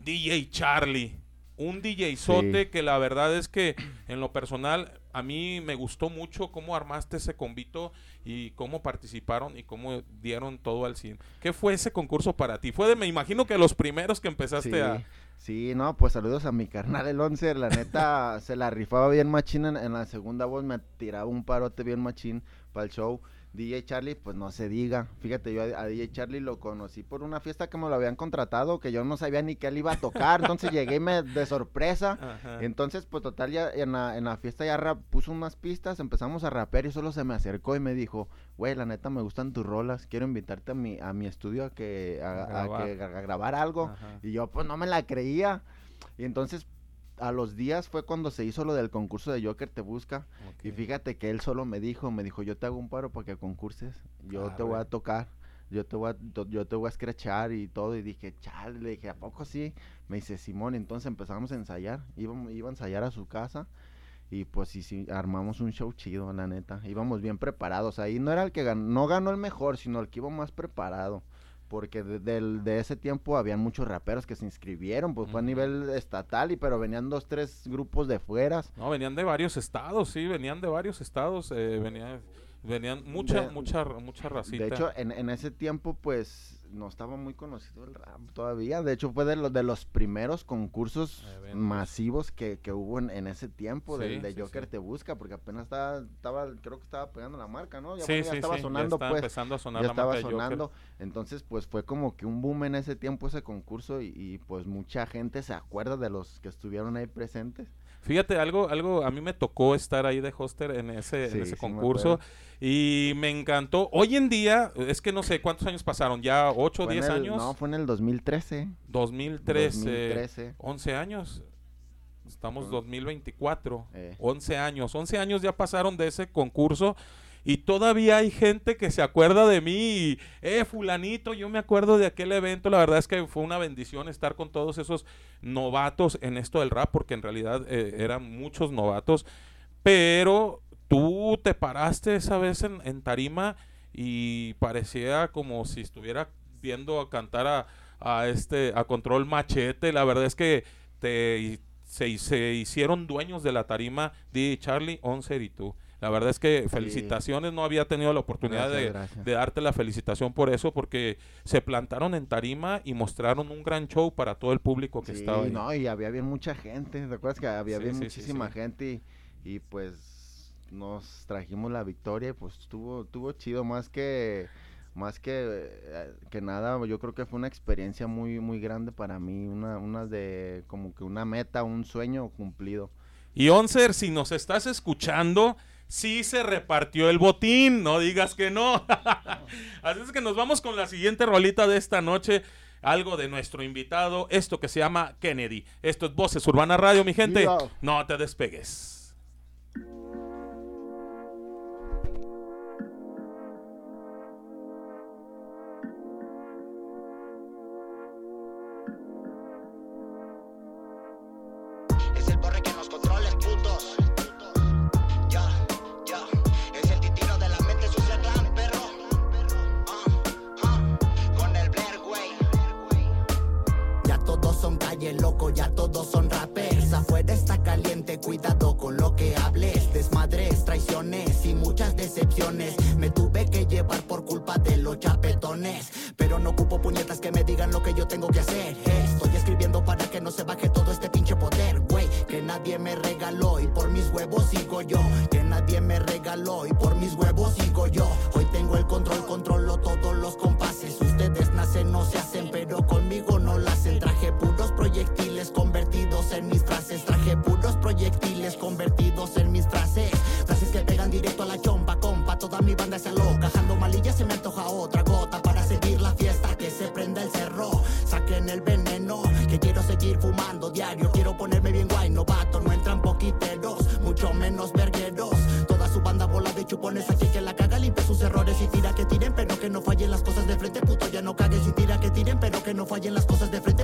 DJ Charlie. Un DJ sote Sí. que la verdad es que en lo personal a mí me gustó mucho cómo armaste ese convito y cómo participaron y cómo dieron todo al 100. ¿Qué fue ese concurso para ti? Fue de, me imagino que los primeros que empezaste Sí, a... sí, no, pues saludos a mi carnal el 11, la neta se la rifaba bien machín en, en la segunda voz, me tiraba un parote bien machín para el show. DJ Charlie, pues no se diga. Fíjate, yo a, a DJ Charlie lo conocí por una fiesta que me lo habían contratado, que yo no sabía ni que él iba a tocar, entonces llegué y me de sorpresa. Ajá. Entonces, pues total, ya en la, en la fiesta ya rap- puso unas pistas, empezamos a rapear y solo se me acercó y me dijo, güey, la neta me gustan tus rolas, quiero invitarte a mi, a mi estudio a que a, a grabar. que- a grabar algo. Ajá. Y yo pues no me la creía. Y entonces a los días fue cuando se hizo lo del concurso de Joker Te Busca. Y fíjate que él solo me dijo, me dijo, yo te hago un paro para que concurses, yo te voy a tocar, yo te voy a, yo te voy a escrachar y todo. Y dije, chale, le dije, ¿a poco sí? Me dice, Simón, entonces empezamos a ensayar, íbamos, iba a ensayar a su casa. Y pues sí, sí, armamos un show chido, la neta. Íbamos bien preparados. Ahí no era el que ganó, no ganó el mejor, sino el que iba más preparado. Porque de, del- de ese tiempo habían muchos raperos que se inscribieron, pues fue a nivel estatal, y pero venían dos, tres grupos de fueras. No, venían de varios estados, sí, venían de varios estados, eh, venían, venían mucha, De- mucha, mucha racita. De hecho, en, en ese tiempo, pues, no estaba muy conocido el rap todavía. De hecho, fue de los de los primeros concursos masivos que, que hubo en, en ese tiempo, del Sí, de sí, Joker sí. Te Busca, porque apenas estaba, estaba, creo que estaba pegando la marca, ¿no? Ya, bueno, estaba sonando, ya estaba pues. empezando a sonar ya la estaba marca de Joker. sonando. Entonces, pues fue como que un boom en ese tiempo ese concurso y, y, pues mucha gente se acuerda de los que estuvieron ahí presentes. Fíjate, algo, algo, a mí me tocó estar ahí de hoster en ese, Sí, en ese sí me concurso acuerdo. y me encantó. Hoy en día, es que no sé cuántos años pasaron, ya 8 o Fue en 10 el- años, No, fue en el 2013. 2013, 2013. 11 años. Estamos Ah. 2024, Eh. 11 años, 11 años ya pasaron de ese concurso y todavía hay gente que se acuerda de mí eh, fulanito, yo me acuerdo de aquel evento, la verdad es que fue una bendición estar con todos esos novatos en esto del rap, porque en realidad eh, eran muchos novatos, pero tú te paraste esa vez en, en tarima y parecía como si estuviera viendo a cantar a, a este a control machete. La verdad es que te se, se hicieron dueños de la tarima. De Charlie Oncer y tú la verdad es que felicitaciones no había tenido la oportunidad Gracias, de, gracias. de darte la felicitación por eso porque se plantaron en tarima y mostraron un gran show para todo el público que Sí, estaba ahí. no, y había bien mucha gente, ¿te acuerdas que había Sí, bien sí, muchísima gente y, y, pues nos trajimos la victoria y pues estuvo, estuvo chido más que más que, eh, que nada, yo creo que fue una experiencia muy muy grande para mí, una, una de como que una meta, un sueño cumplido. Y Oncer, si nos estás escuchando, sí se repartió el botín, no digas que no. Así es que nos vamos con la siguiente rolita de esta noche. Algo de nuestro invitado, esto que se llama Kennedy. Esto es Voces Urbana Radio, mi gente. No te despegues. Nadie me regaló y por mis huevos sigo yo. Que nadie me regaló y por mis huevos sigo yo. Hoy tengo el control, controlo todos los compases. Ustedes nacen, no se hacen, pero conmigo tiren, pero que no fallen las cosas de frente,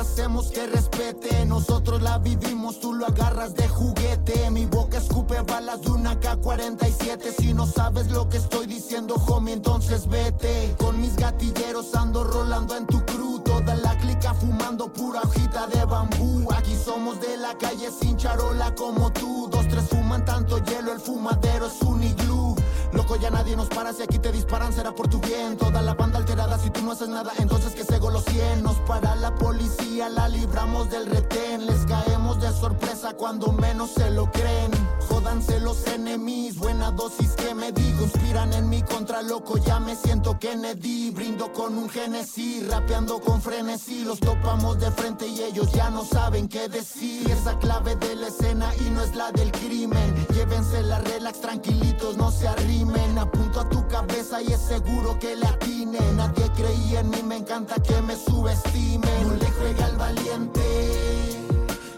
hacemos que respete. Nosotros la vivimos, tú lo agarras de juguete. Mi boca escupe balas de una K-47. Si no sabes lo que estoy diciendo, homie, entonces vete. Con mis gatilleros ando rolando en tu crew. Toda la clica fumando pura hojita de bambú. Aquí somos de la calle sin charola como tú. Dos, tres fuman tanto hielo, el fumadero es un iglú. Loco, ya nadie nos para, si aquí te disparan será por tu bien. Toda la banda alterada, si tú no haces nada, entonces que se los 100. Nos para la policía, la libramos del retén. Les caemos de sorpresa cuando menos se lo creen. Jódanse los enemigos, buena dosis que me digo. Inspiran en mi contra, loco, ya me siento Kennedy. Brindo con un Genesis, rapeando con frenesí. Los topamos de frente y ellos ya no saben qué decir. Esa clave de la escena y no es la del crimen. Llévense la relax, tranquilitos, no se Apunto a tu cabeza y es seguro que le atine. Nadie creía en mí, me encanta que me subestimen. No le juega al valiente,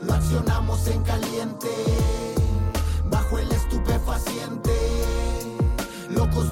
lo accionamos en caliente. Bajo el estupefaciente, locos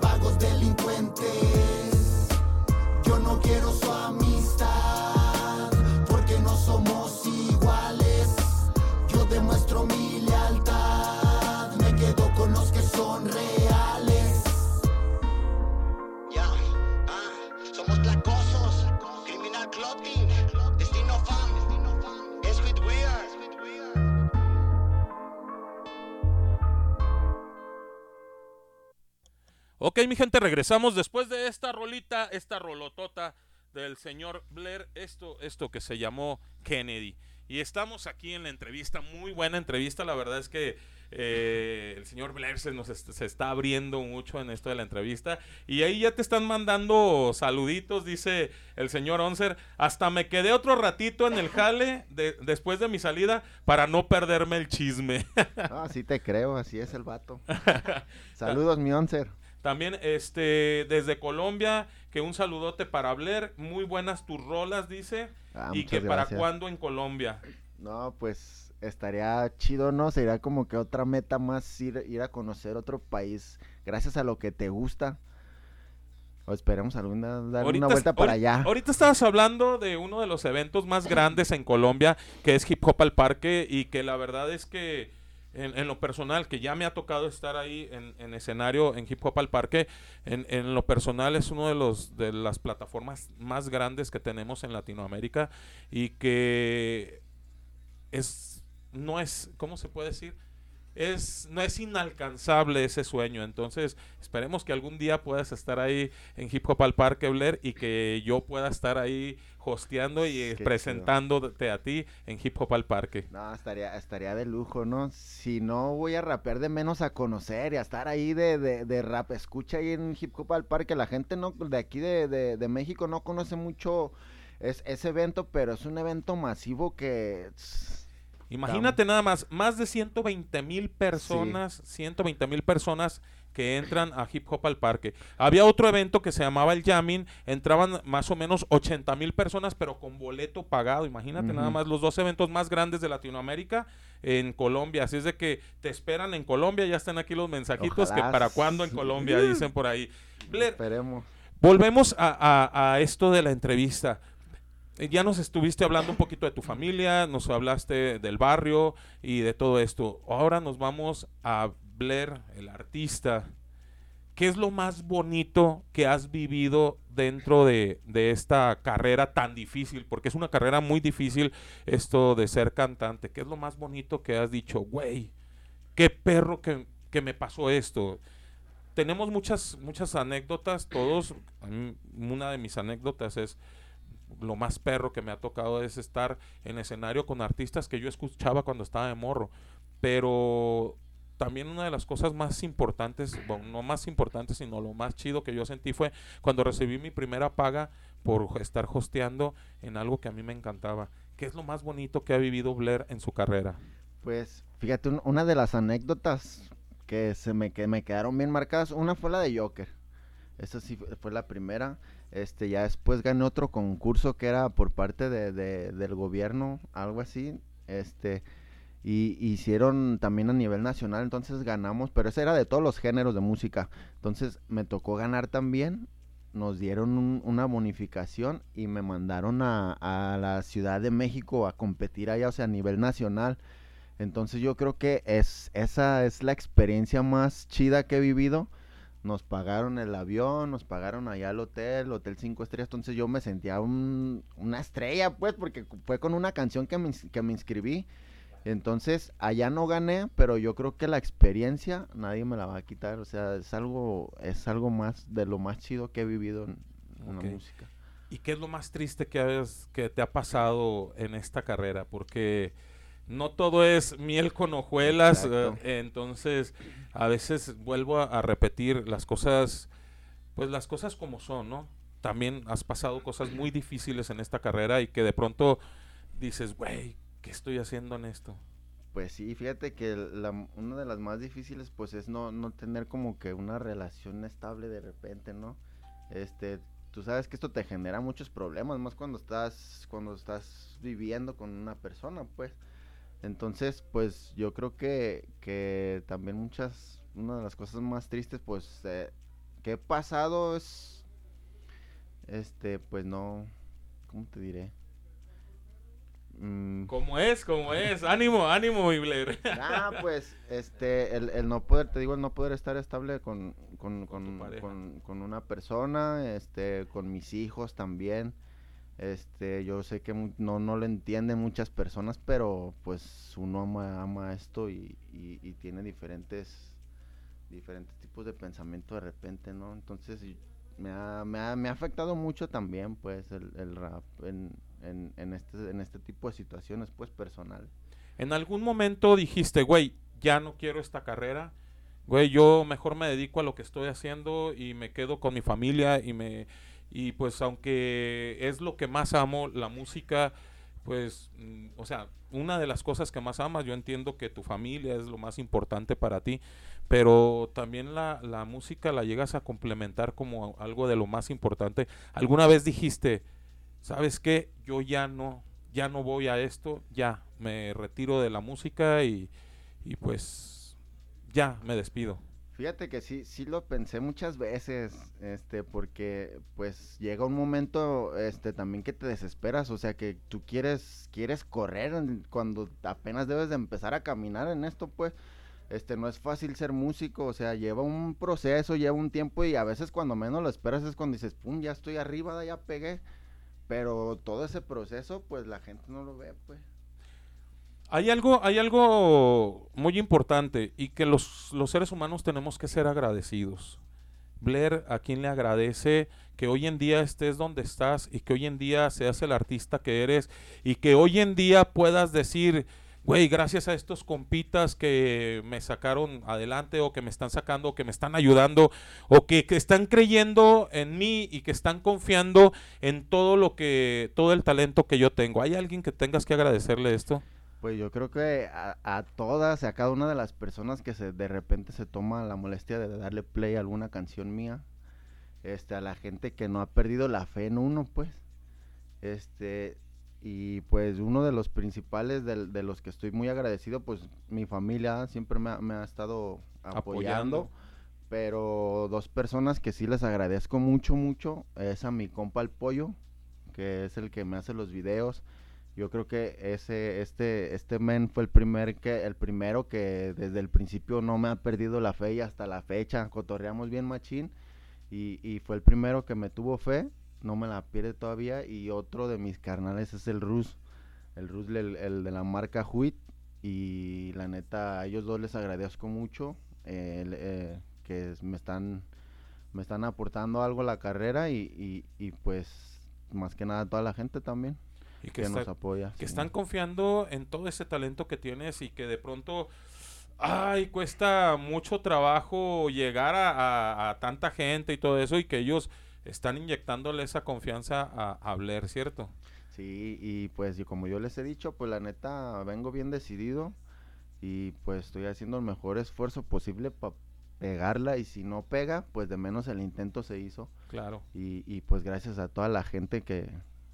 Ok, mi gente, regresamos después de esta rolita, esta rolotota del señor Blair, esto, esto que se llamó Kennedy. Y estamos aquí en la entrevista, muy buena entrevista, la verdad es que eh, el señor Blair se nos est- se está abriendo mucho en esto de la entrevista. Y ahí ya te están mandando saluditos, dice el señor Oncer. Hasta me quedé otro ratito en el jale de- después de mi salida para no perderme el chisme. Ah, sí te creo, así es el vato. Saludos, mi oncer. También este desde Colombia, que un saludote para Blair, muy buenas tus rolas, dice, Ah, y que para cuándo en Colombia. No, pues estaría chido, ¿no? Sería como que otra meta más ir, ir a conocer otro país gracias a lo que te gusta. O esperemos alguna dar una vuelta para allá. Ahorita estabas hablando de uno de los eventos más grandes en Colombia, que es Hip Hop al Parque, y que la verdad es que en, en lo personal, que ya me ha tocado estar ahí en, en escenario en Hip Hop al Parque, en, en lo personal es uno de los de las plataformas más grandes que tenemos en Latinoamérica y que es no es, ¿cómo se puede decir? Es, no es inalcanzable ese sueño. Entonces, esperemos que algún día puedas estar ahí en Hip Hop al Parque, Blair, y que yo pueda estar ahí hosteando y eh, presentándote a ti en Hip Hop al Parque. No, estaría, estaría de lujo, ¿no? Si no voy a rapear de menos a conocer y a estar ahí de, de, de rap, escucha ahí en Hip Hop al Parque. La gente no de aquí de, de, de México no conoce mucho es, ese evento, pero es un evento masivo que... tss, Imagínate nada más, más de 120 mil personas, 120 mil personas que entran a Hip Hop al Parque. Había otro evento que se llamaba el Jamming, entraban más o menos 80 mil personas, pero con boleto pagado. Imagínate nada más los dos eventos más grandes de Latinoamérica en Colombia. Así es de que te esperan en Colombia, ya están aquí los mensajitos Ojalá. que para cuándo en Colombia, dicen por ahí. Blair, Esperemos. Volvemos a, a- a esto de la entrevista. Eh, Ya nos estuviste hablando un poquito de tu familia, nos hablaste del barrio y de todo esto. Ahora nos vamos a Blair, el artista. ¿Qué es lo más bonito que has vivido dentro de, de esta carrera tan difícil? Porque es una carrera muy difícil esto de ser cantante. ¿Qué es lo más bonito que has dicho, güey? ¿Qué perro que, que me pasó esto? tenemos muchas, muchas anécdotas, todos. Una de mis anécdotas es lo más perro que me ha tocado es estar en escenario con artistas que yo escuchaba cuando estaba de morro. Pero también una de las cosas más importantes, bueno, no más importantes, sino lo más chido que yo sentí fue cuando recibí mi primera paga por estar hosteando en algo que a mí me encantaba. ¿Qué es lo más bonito que ha vivido Blair en su carrera? Pues fíjate, un- una de las anécdotas que se me, que me quedaron bien marcadas, una fue la de Joker. Esa sí fue- fue la primera. Este, ya después gané otro concurso que era por parte de, de- del gobierno, algo así. Este, y hicieron también a nivel nacional, entonces ganamos, pero ese era de todos los géneros de música. Entonces me tocó ganar también. Nos dieron un- una bonificación y me mandaron a, a la Ciudad de México a competir allá, o sea, a nivel nacional. Entonces yo creo que es, esa es la experiencia más chida que he vivido. Nos pagaron el avión, nos pagaron allá el hotel, hotel cinco estrellas. Entonces yo me sentía un- una estrella, pues, porque fue con una canción que me, que me inscribí. Entonces allá no gané, pero yo creo que la experiencia nadie me la va a quitar. O sea, es algo, es algo más de lo más chido que he vivido en, la música. ¿Y qué es lo más triste que, has- que te ha pasado en esta carrera? Porque no todo es miel con hojuelas, eh, entonces a veces vuelvo a, a repetir las cosas, pues las cosas como son, ¿no? También has pasado cosas muy difíciles en esta carrera y que de pronto dices, güey, ¿qué estoy haciendo en esto? Pues sí, fíjate que la, una de las más difíciles pues es no, no tener como que una relación estable de repente, ¿no? Este, tú sabes que esto te genera muchos problemas, más cuando estás, cuando estás viviendo con una persona, pues. Entonces, pues yo creo que, que también muchas, una de las cosas más tristes pues eh, que he pasado es, este, pues no, ¿cómo te diré? Mm, ¿Cómo es? ¿Cómo es? ánimo, ánimo, mi Blair. Ah, pues, este, el, el no poder, te digo, el no poder estar estable con, con, con- con una persona, este, con mis hijos también. Este, yo sé que no, no lo entienden muchas personas, pero pues uno ama, ama esto y, y, tiene diferentes, diferentes tipos de pensamiento de repente, ¿no? Entonces, me ha, me ha, me ha afectado mucho también, pues, el, el rap en, en, en este, en este tipo de situaciones, pues, personales. ¿En algún momento dijiste, güey, ya no quiero esta carrera? Güey, yo mejor me dedico a lo que estoy haciendo y me quedo con mi familia y me y pues aunque es lo que más amo, la música, pues, mm, o sea, una de las cosas que más amas, yo entiendo que tu familia es lo más importante para ti, pero también la, la música la llegas a complementar como algo de lo más importante. ¿Alguna vez dijiste, sabes qué? Yo ya no, ya no voy a esto, ya me retiro de la música y, y pues ya me despido. Fíjate que sí, sí lo pensé muchas veces, este, porque pues llega un momento, este, también que te desesperas, o sea, que tú quieres, quieres correr cuando apenas debes de empezar a caminar en esto, pues, este, no es fácil ser músico, o sea, lleva un proceso, lleva un tiempo y a veces cuando menos lo esperas es cuando dices, pum, ya estoy arriba, ya pegué, pero todo ese proceso, pues la gente no lo ve, pues. Hay algo, hay algo muy importante y que los, los seres humanos tenemos que ser agradecidos. Blair, ¿a quién le agradece que hoy en día estés donde estás y que hoy en día seas el artista que eres y que hoy en día puedas decir, güey, gracias a estos compitas que me sacaron adelante o que me están sacando o que me están ayudando o que, que están creyendo en mí y que están confiando en todo lo que, todo el talento que yo tengo? ¿Hay alguien que tengas que agradecerle esto? Pues yo creo que a, a todas, a cada una de las personas que se de repente se toma la molestia de darle play a alguna canción mía, este, a la gente que no ha perdido la fe en uno, pues, este, y pues uno de los principales de, los que estoy muy agradecido, pues mi familia siempre me ha, me ha estado apoyando, Apoyando. pero dos personas que sí les agradezco mucho, mucho, es a mi compa el pollo, que es el que me hace los videos. Yo creo que ese, este, este men fue el primer que, el primero que desde el principio no me ha perdido la fe y hasta la fecha cotorreamos bien machín. Y, y fue el primero que me tuvo fe, no me la pierde todavía. Y otro de mis carnales es el Rus, el Rus el, el de la marca Huit. Y la neta a ellos dos les agradezco mucho eh, eh, que me están me están aportando algo a la carrera y, y, y pues más que nada toda la gente también Y que, que, nos apoya. que sí. están confiando en todo ese talento que tienes y que de pronto, ay, cuesta mucho trabajo llegar a, a- a tanta gente y todo eso y que ellos están inyectándole esa confianza a, a Blair, ¿cierto? Sí, y pues y como yo les he dicho, pues la neta vengo bien decidido y pues estoy haciendo el mejor esfuerzo posible para pegarla y si no pega, pues de menos el intento se hizo. Claro. Y, y pues gracias a toda la gente que,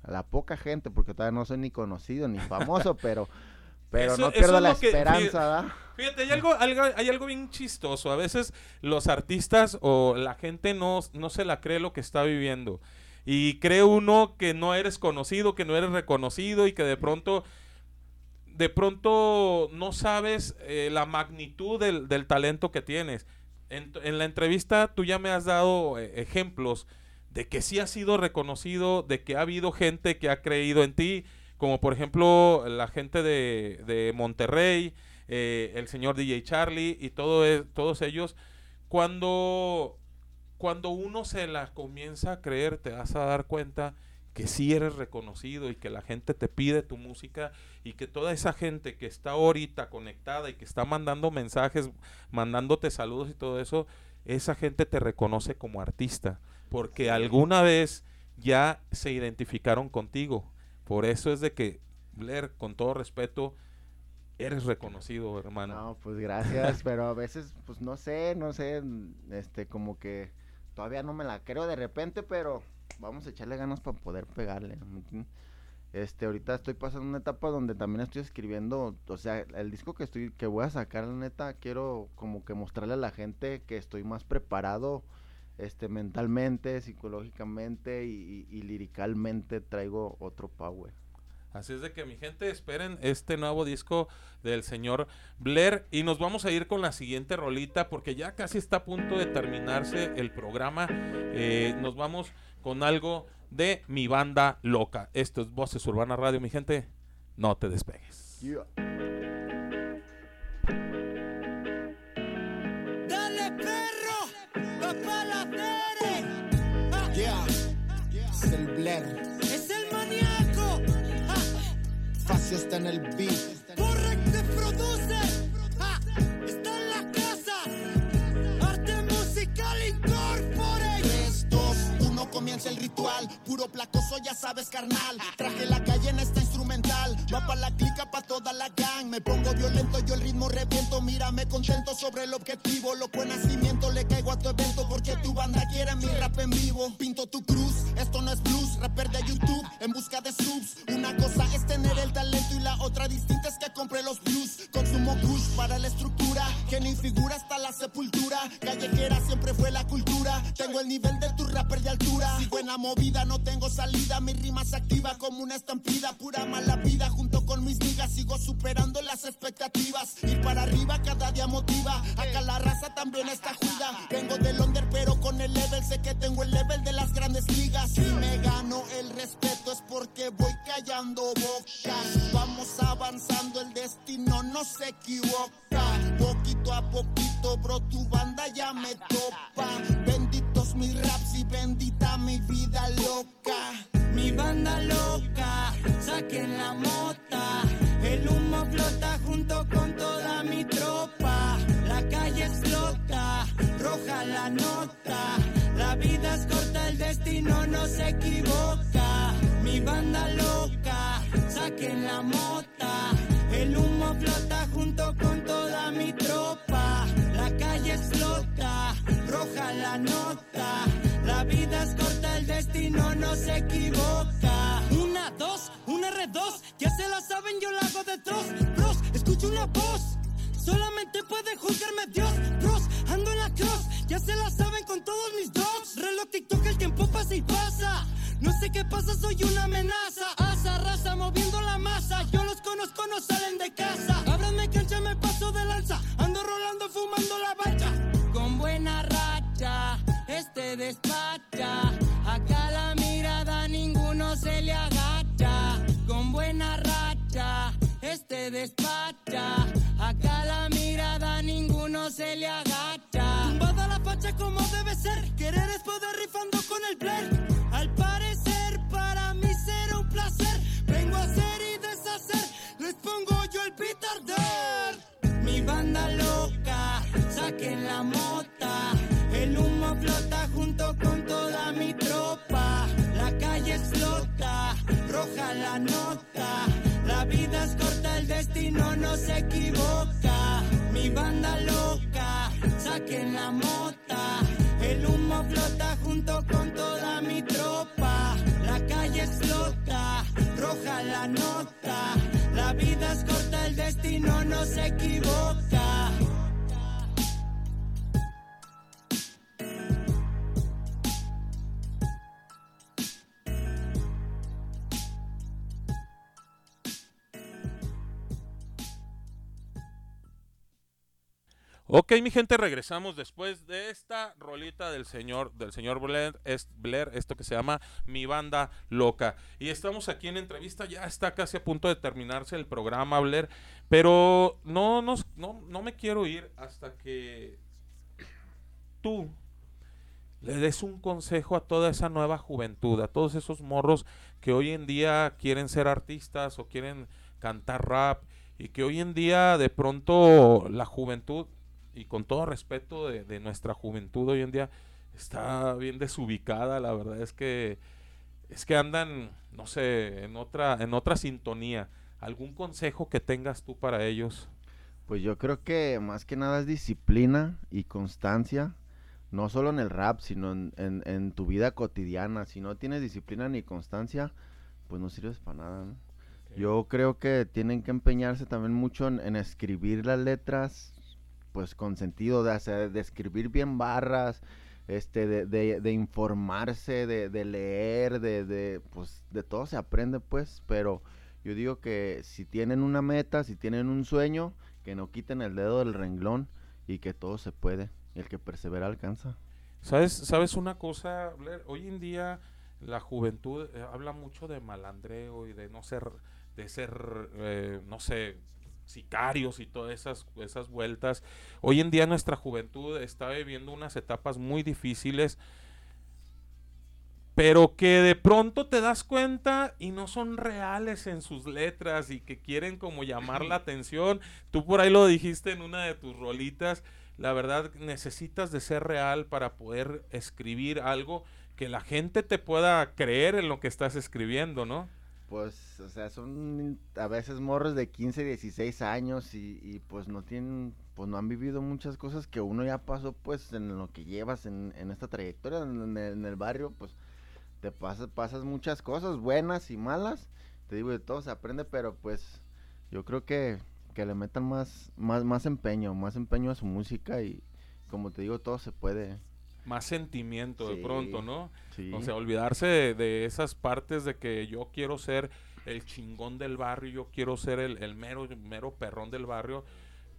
a la poca gente, porque todavía no soy ni conocido ni famoso, pero, pero Eso- no pierdo es la que- esperanza, fíjate-. Fíjate, hay algo, algo- hay algo bien chistoso. A veces los artistas o la gente no, no se la cree lo que está viviendo. Y cree uno que no eres conocido, que no eres reconocido y que de pronto, de pronto no sabes eh, la magnitud del, del talento que tienes. En la entrevista tú ya me has dado eh, ejemplos de que sí has sido reconocido, de que ha habido gente que ha creído en ti, como por ejemplo la gente de, de Monterrey, eh, el señor DJ Charlie y todo e- todos ellos, cuando, cuando uno se la comienza a creer, te vas a dar cuenta que sí eres reconocido y que la gente te pide tu música y que toda esa gente que está ahorita conectada y que está mandando mensajes, mandándote saludos y todo eso, esa gente te reconoce como artista, porque alguna vez ya se identificaron contigo. Por eso es de que, Blair, con todo respeto, eres reconocido, hermano. No, pues gracias, pero a veces, pues no sé, no sé, este, como que todavía no me la creo de repente, pero vamos a echarle ganas para poder pegarle. Este, ahorita estoy pasando una etapa donde también estoy escribiendo, o sea, el disco que estoy, que voy a sacar, la neta, quiero como que mostrarle a la gente que estoy más preparado, este, mentalmente, psicológicamente y, y- y liricalmente traigo otro power. Así es de que mi gente esperen este nuevo disco del señor Blair y nos vamos a ir con la siguiente rolita porque ya casi está a punto de terminarse el programa. Eh, nos vamos con algo de mi banda loca. Esto es Voces Urbana Radio, mi gente. No te despegues. Está en el beat. Correcte produce. Ah, está en la casa. Arte musical incorpore. 3, 2, 1, comienza el ritual. Puro placoso, ya sabes, carnal. Traje la calle en esta instrumental. Va pa' la clica, pa' toda la gang. Me pongo violento, yo el ritmo reviento. Mírame contento sobre el objetivo. Loco en nacimiento, le caigo a tu evento. Porque tu banda quiere mi rap en vivo. Pinto tu cruz, esto no es blues. Rapper de YouTube, en busca de subs. Una cosa es tener el talento y la otra distinta es que compré los blues. Consumo push para la estructura. Que ni figura hasta la sepultura. Callejera siempre fue la cultura. El nivel de tu rapper de altura. Si buena movida, no tengo salida. Mi rima se activa como una estampida. Pura mala vida. Junto con mis niggas sigo superando las expectativas. Ir para arriba cada día motiva. Acá la raza también está juida. Vengo del under, pero con el level sé que tengo el level de las grandes ligas. Si me gano el respeto es porque voy callando bocas. Vamos avanzando, el destino no se equivoca. Poquito a poquito, bro, tu banda ya me topa. Mis raps y bendita mi vida loca. Mi banda loca, saquen la mota. La nota. La vida es corta, el destino no se equivoca. Mi banda loca, saquen la mota. El humo flota junto con toda mi tropa. La calle explota, roja la nota. La vida es corta, el destino no se equivoca. Una, dos, una R2, ya se la saben, yo la hago de dos. Bros, escucho una voz. Solamente puede juzgarme Dios, bros, ando en la cross, ya se la saben con todos mis dogs. Reloj TikTok, el tiempo pasa y pasa. No sé qué pasa, soy una amenaza. sé cómo debe ser. Querer es poder rifando con el player. Al parecer, para mí será un placer. Vengo a hacer y deshacer. Les pongo yo el pitardar. Mi banda loca, saquen la mota. El humo flota junto con toda mi tropa. La calle explota, roja la nota. La vida es corta, el destino no se equivoca. Mi banda loca, saquen la mota. El humo flota junto con toda mi tropa. La calle explota, roja la nota. La vida es corta, el destino no se equivoca. Ok, mi gente, regresamos después de esta rolita del señor, del señor Blair, Blair, esto que se llama Mi Banda Loca. Y estamos aquí en entrevista, ya está casi a punto de terminarse el programa, Blair, pero no, nos, no, no me quiero ir hasta que tú le des un consejo a toda esa nueva juventud, a todos esos morros que hoy en día quieren ser artistas o quieren cantar rap y que hoy en día de pronto la juventud y con todo respeto de, de, nuestra juventud hoy en día está bien desubicada, la verdad es que es que andan, no sé, en otra en otra sintonía. ¿Algún consejo que tengas tú para ellos? Pues yo creo que más que nada es disciplina y constancia, no solo en el rap, sino en, en, en tu vida cotidiana. Si no tienes disciplina ni constancia, pues no sirves para nada, ¿no? Okay. Yo creo que tienen que empeñarse también mucho en, en escribir las letras, pues con sentido de hacer, de escribir bien barras, este, de, de, de informarse, de, de leer, de, de, pues de todo se aprende pues, pero yo digo que si tienen una meta, si tienen un sueño, que no quiten el dedo del renglón y que todo se puede, el que persevera alcanza. ¿Sabes, sabes una cosa, Blair? Hoy en día la juventud eh, habla mucho de malandreo y de no ser, de ser, eh, no sé, sicarios y todas esas, esas vueltas. Hoy en día nuestra juventud está viviendo unas etapas muy difíciles, pero que de pronto te das cuenta y no son reales en sus letras y que quieren como llamar la atención. Tú por ahí lo dijiste en una de tus rolitas. La verdad necesitas de ser real para poder escribir algo que la gente te pueda creer en lo que estás escribiendo, ¿no? Pues, o sea, son a veces morros de 15, 16 años y, y, pues no tienen, pues no han vivido muchas cosas que uno ya pasó pues en lo que llevas en, en esta trayectoria en el, barrio, pues te pasas, pasas muchas cosas buenas y malas, te digo de todo se aprende, pero pues yo creo que, que le metan más, más, más empeño, más empeño a su música y como te digo todo se puede más sentimiento Sí, de pronto, ¿no? sí. O sea, olvidarse de, de esas partes de que yo quiero ser el chingón del barrio, yo quiero ser el, el mero, mero perrón del barrio,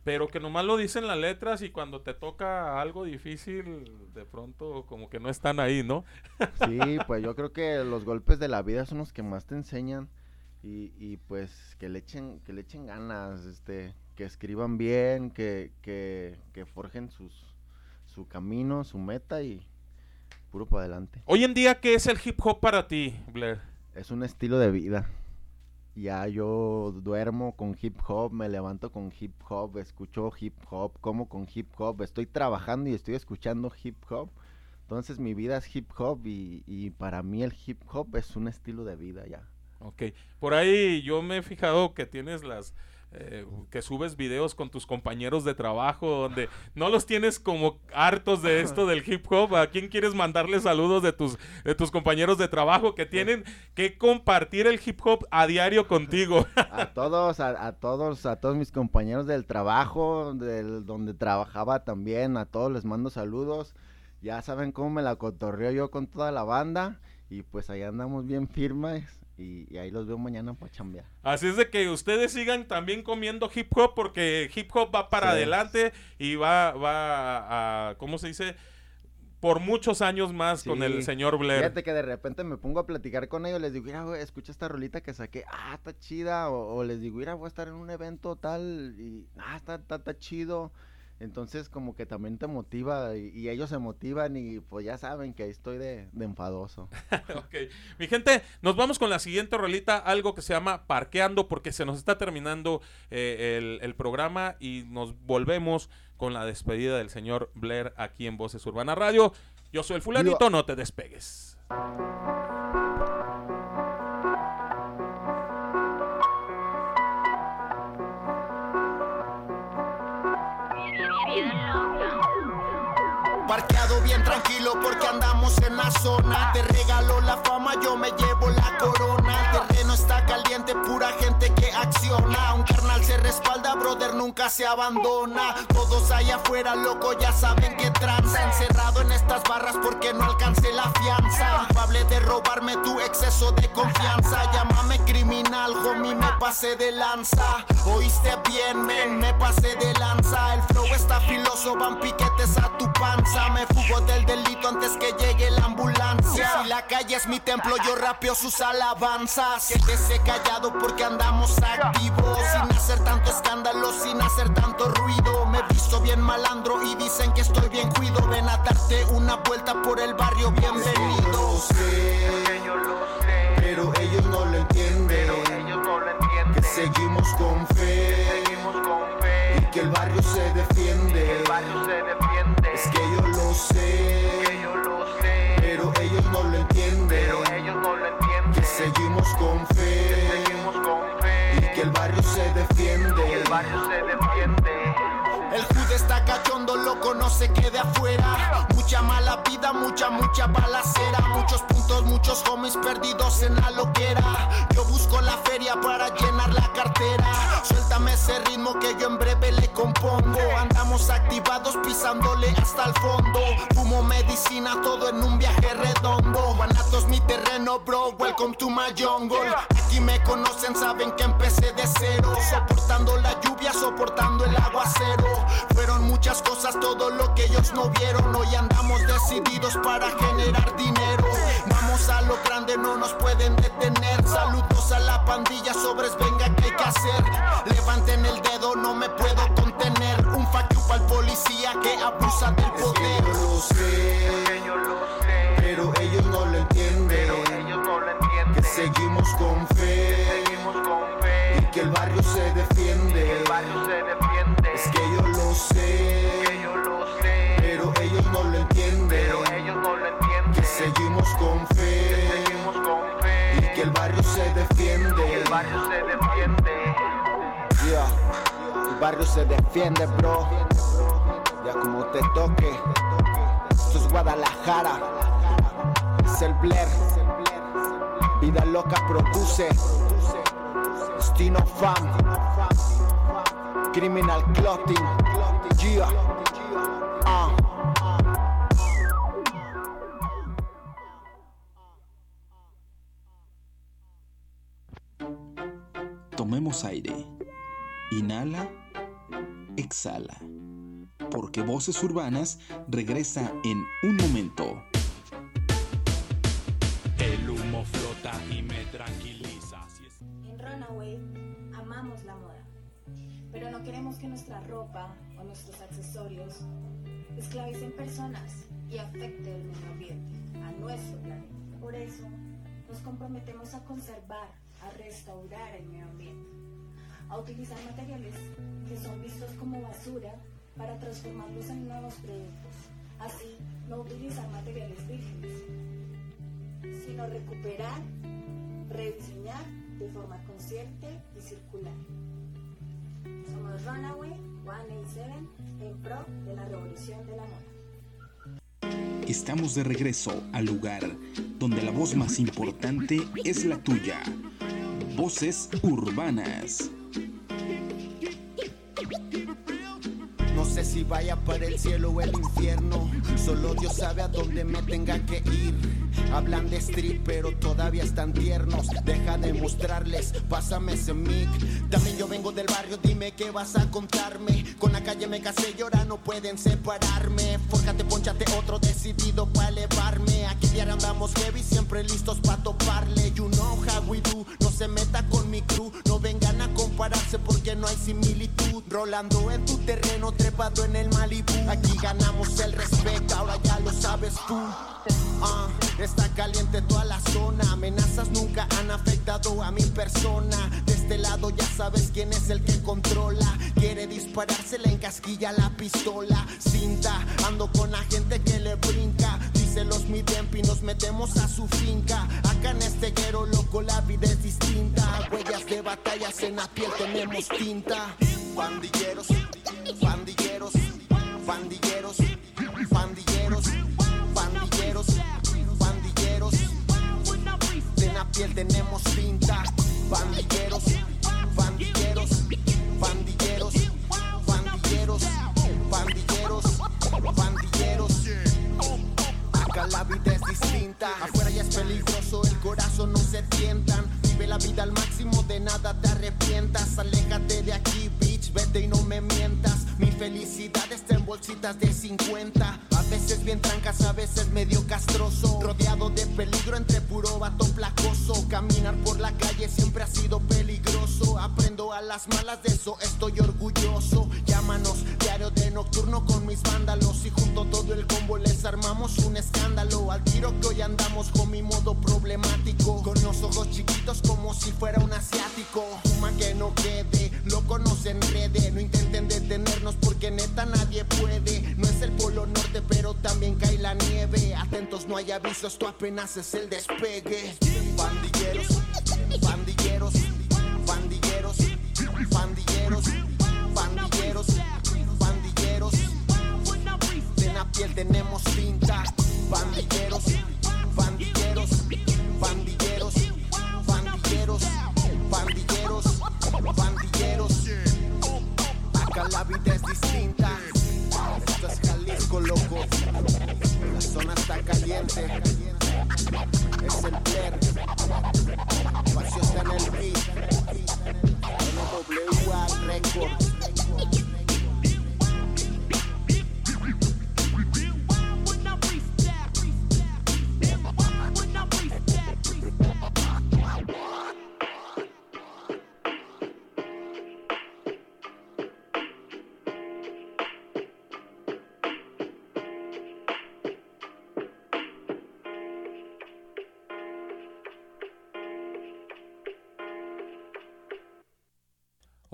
pero que nomás lo dicen las letras y cuando te toca algo difícil, de pronto como que no están ahí, ¿no? Sí, pues yo creo que los golpes de la vida son los que más te enseñan y, y pues que le echen, que le echen ganas, este, que escriban bien, que, que, que forjen sus, su camino, su meta y puro para adelante. Hoy en día, ¿qué es el hip hop para ti, Blair? Es un estilo de vida. Ya yo duermo con hip hop, me levanto con hip hop, escucho hip hop, como con hip hop, estoy trabajando y estoy escuchando hip hop. Entonces mi vida es hip hop y, y para mí el hip hop es un estilo de vida ya. Ok, por ahí yo me he fijado que tienes las... Eh, que subes videos con tus compañeros de trabajo donde no los tienes como hartos de esto del hip hop. ¿A quién quieres mandarle saludos de tus, de tus compañeros de trabajo que tienen que compartir el hip hop a diario contigo? A todos, a, a todos, a todos mis compañeros del trabajo, del, donde trabajaba también, a todos les mando saludos. Ya saben cómo me la cotorreo yo con toda la banda y pues ahí andamos bien firmes y, y ahí los veo mañana para chambear. Así es de que ustedes sigan también comiendo hip hop porque hip hop va para Sí. adelante y va, va a, ¿cómo se dice? Por muchos años más con el señor Blair. Fíjate que de repente me pongo a platicar con ellos, les digo, mira, güey, escucha esta rolita que saqué, ah, está chida, o, o les digo, mira, voy a estar en un evento tal, y, ah, está, está, está chido. Entonces, como que también te motiva, y, y ellos se motivan, y pues ya saben que ahí estoy de, de enfadoso. ok. Mi gente, nos vamos con la siguiente rolita, algo que se llama Parqueando, porque se nos está terminando eh, el, el programa y nos volvemos con la despedida del señor Blair aquí en Voces Urbana Radio. Yo soy el fulanito, no te despegues. Parqueado bien tranquilo porque andamos en la zona. Te regalo la fama, yo me llevo la corona. El terreno está caliente, pura gente que acciona. Se respalda, brother, nunca se abandona. Todos allá afuera, loco, ya saben que tranza. Encerrado en estas barras porque no alcancé la fianza. Culpable de robarme tu exceso de confianza. Llámame criminal, homie, me pasé de lanza. Oíste bien, men, me pasé de lanza. El flow está filoso, van piquetes a tu panza. Me fugo del delito antes que llegue la ambulancia. Si la calle es mi templo, yo rapeo sus alabanzas. Quédese callado porque andamos activos. Tanto escándalo, sin hacer tanto ruido. Me visto bien malandro y dicen que estoy bien cuido. Ven a darte una vuelta por el barrio, bienvenido. Pero ellos no lo entienden. Que seguimos con fe. Y que el barrio se defiende. Es que yo lo sé. Pero ellos no lo entienden. Que seguimos con fe. Y que el barrio se defiende. El jude está cachondo, loco, no se quede afuera. Mucha mala vida, mucha, mucha balacera. Muchos puntos, muchos homies perdidos en la loquera. Yo busco la feria para llenar la cartera. Suéltame ese ritmo que yo en breve le compongo. Andamos activados pisándole hasta el fondo. Fumo medicina, todo en un viaje redondo. Terreno, bro. Welcome to my jungle. Aquí me conocen, saben que empecé de cero. Soportando la lluvia, soportando el aguacero. Fueron muchas cosas, todo lo que ellos no vieron. Hoy andamos decididos para generar dinero. Vamos a lo grande, no nos pueden detener. Saludos a la pandilla, sobres, venga, ¿qué hay que hacer? Levanten el dedo, no me puedo contener. Un fuck pa'l policía que abusa del poder. lo sé, seguimos con fe. Y que el barrio se defiende. Es que yo lo sé, pero ellos no lo entienden. Que seguimos con fe. Y que el barrio se defiende. Yeah, el barrio se defiende, bro. Ya como te toque. Esto es Guadalajara. Es el Blair. Vida loca produce. Destino Fam. Criminal Clothing. Yeah. Ah. Tomemos aire. Inhala. Exhala. Porque Voces Urbanas regresa en un momento. El humo y me tranquiliza. En Runaway amamos la moda, pero no queremos que nuestra ropa o nuestros accesorios esclavicen personas y afecte el medio ambiente, a nuestro planeta. Por eso nos comprometemos a conservar, a restaurar el medio ambiente, a utilizar materiales que son vistos como basura para transformarlos en nuevos productos. Así, no utilizar materiales vírgenes, sino recuperar, rediseñar de forma consciente y circular. Somos Runaway 187 en pro de la revolución de la moda. Estamos de regreso al lugar donde la voz más importante es la tuya. Voces urbanas. No sé si vaya para el cielo o el infierno. Solo Dios sabe a dónde me tenga que ir. Hablan de street, pero todavía están tiernos. Deja de mostrarles, pásame ese mic. También yo vengo del barrio, dime qué vas a contarme. Con la calle me casé y ahora no pueden separarme. Fórjate, ponchate otro decidido para elevarme. Aquí diario andamos heavy, siempre listos para toparle. You know how we do. No se meta con mi crew. No vengan a compararse porque no hay similitud. Rolando en tu terreno, trepado en el Malibu. Aquí ganamos el respeto, ahora ya lo sabes tú. Ah, está caliente toda la zona. Amenazas nunca han afectado a mi persona. De este lado ya sabes quién es el que controla. Quiere dispararse, le encasquilla la pistola. Cinta, ando con la gente que le brinca. Dice los mi y nos metemos a su finca. Acá en este guero loco la vida es distinta. Huellas de batallas en la piel tenemos tinta. Pandilleros, Pandilleros, pandilleros, piel tenemos tinta. Pandilleros, pandilleros, pandilleros, pandilleros, pandilleros, pandilleros. Acá la vida es distinta. Afuera ya es peligroso, el corazón no se tientan. Vive la vida al máximo, de nada te arrepientas. Aléjate de aquí, bitch, vete y no me mientas. Mi felicidad está en bolsitas de 50. A veces bien trancas, a veces medio castroso. Rodeado de peligro entre puro vato placoso. Caminar por la calle siempre ha sido peligroso. Aprendo a las malas, de eso estoy orgulloso. Llámanos diario de nocturno con mis vándalos. Y junto todo el combo les armamos un escándalo. Al tiro que hoy andamos con mi modo problemático. Con los ojos chiquitos como si fuera un asiático. Fuma que no quede, loco no enrede. No intenten detenernos porque neta nadie puede. No es el polo norte, pero también cae la nieve. Atentos, no hay avisos, esto apenas es el despegue. Pandilleros, pandilleros, pandilleros, pandilleros, pandilleros, pandilleros. De la piel tenemos tinta. Pandilleros, pandilleros, pandilleros, pandilleros, pandilleros, pandilleros. Acá la vida es distinta. Jalisco, loco. La zona está caliente. Es el Blair. Espacio está en el beat. NWA Records.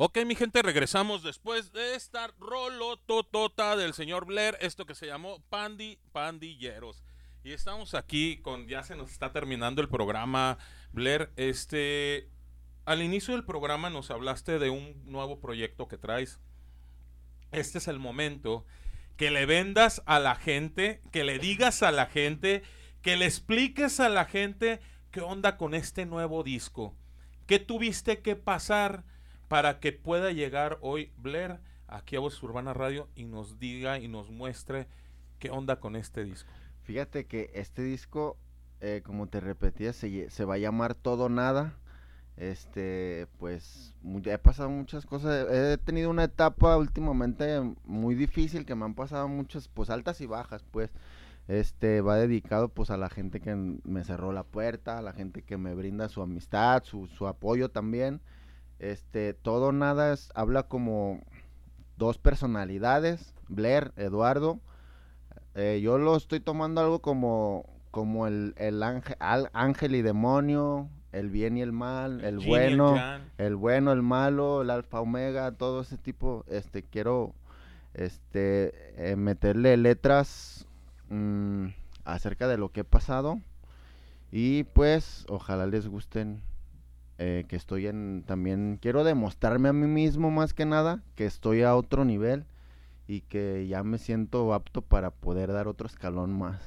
Ok, mi gente, regresamos después de esta rolototota del señor Blair, esto que se llamó Pandi Pandilleros. Y estamos aquí con, ya se nos está terminando el programa, Blair. Este, al inicio del programa nos hablaste de un nuevo proyecto que traes. Este es el momento que le vendas a la gente, que le digas a la gente, que le expliques a la gente qué onda con este nuevo disco. ¿Qué tuviste que pasar? Para que pueda llegar hoy Blair aquí a Voz Urbana Radio y nos diga y nos muestre qué onda con este disco. Fíjate que este disco, eh, como te repetía, se, se va a llamar Todo Nada. Este, pues, he pasado muchas cosas. He tenido una etapa últimamente muy difícil que me han pasado muchas, pues, altas y bajas, pues. Este, va dedicado, pues, a la gente que me cerró la puerta, a la gente que me brinda su amistad, su apoyo también. Este, todo nada es, habla como dos personalidades, Blair, Eduardo. Eh, yo lo estoy tomando algo como, como el, el ángel, al- ángel y demonio, el bien y el mal, el bueno, el bueno, el malo, el alfa omega, todo ese tipo. Este, quiero, este, eh, meterle letras mm, acerca de lo que he pasado y pues ojalá les gusten eh, que estoy en también quiero demostrarme a mí mismo más que nada que estoy a otro nivel y que ya me siento apto para poder dar otro escalón más.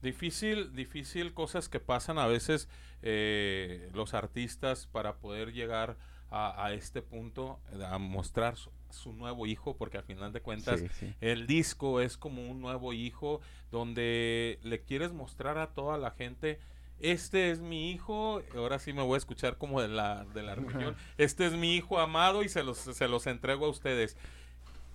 Difícil, difícil cosas que pasan a veces eh, los artistas para poder llegar a, a este punto, eh, a mostrar su, su nuevo hijo, porque al final de cuentas Sí, sí. el disco es como un nuevo hijo donde le quieres mostrar a toda la gente. Este es mi hijo, ahora sí me voy a escuchar como de la, de la religión. Este es mi hijo amado y se los, se los entrego a ustedes.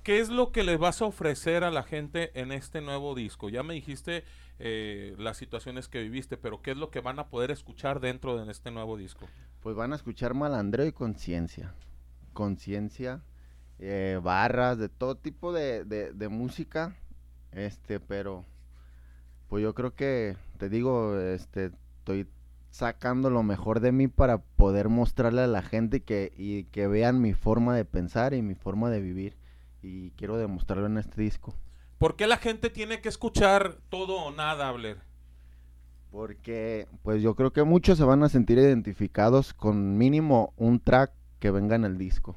¿Qué es lo que les vas a ofrecer a la gente en este nuevo disco? Ya me dijiste eh, las situaciones que viviste, pero ¿qué es lo que van a poder escuchar dentro de este nuevo disco? Pues van a escuchar malandreo y conciencia. Conciencia, eh, barras, de todo tipo de, de- de música. Este, pero pues yo creo que, te digo, este, estoy sacando lo mejor de mí para poder mostrarle a la gente que, y que vean mi forma de pensar y mi forma de vivir. Y quiero demostrarlo en este disco. ¿Por qué la gente tiene que escuchar todo o nada, Blair? Porque pues yo creo que muchos se van a sentir identificados con mínimo un track que venga en el disco.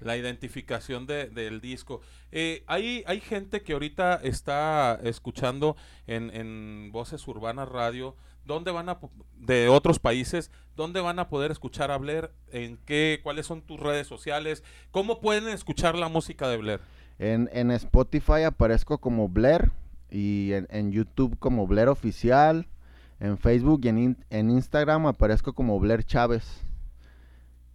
La identificación de- del disco. Eh, hay, hay gente que ahorita está escuchando en, en Voces Urbanas Radio, ¿dónde van a, de otros países, dónde van a poder escuchar a Blair? ¿En qué? ¿Cuáles son tus redes sociales? ¿Cómo pueden escuchar la música de Blair? En, en Spotify aparezco como Blair y en, en YouTube como Blair Oficial. En Facebook y en, en Instagram aparezco como Blair Chávez.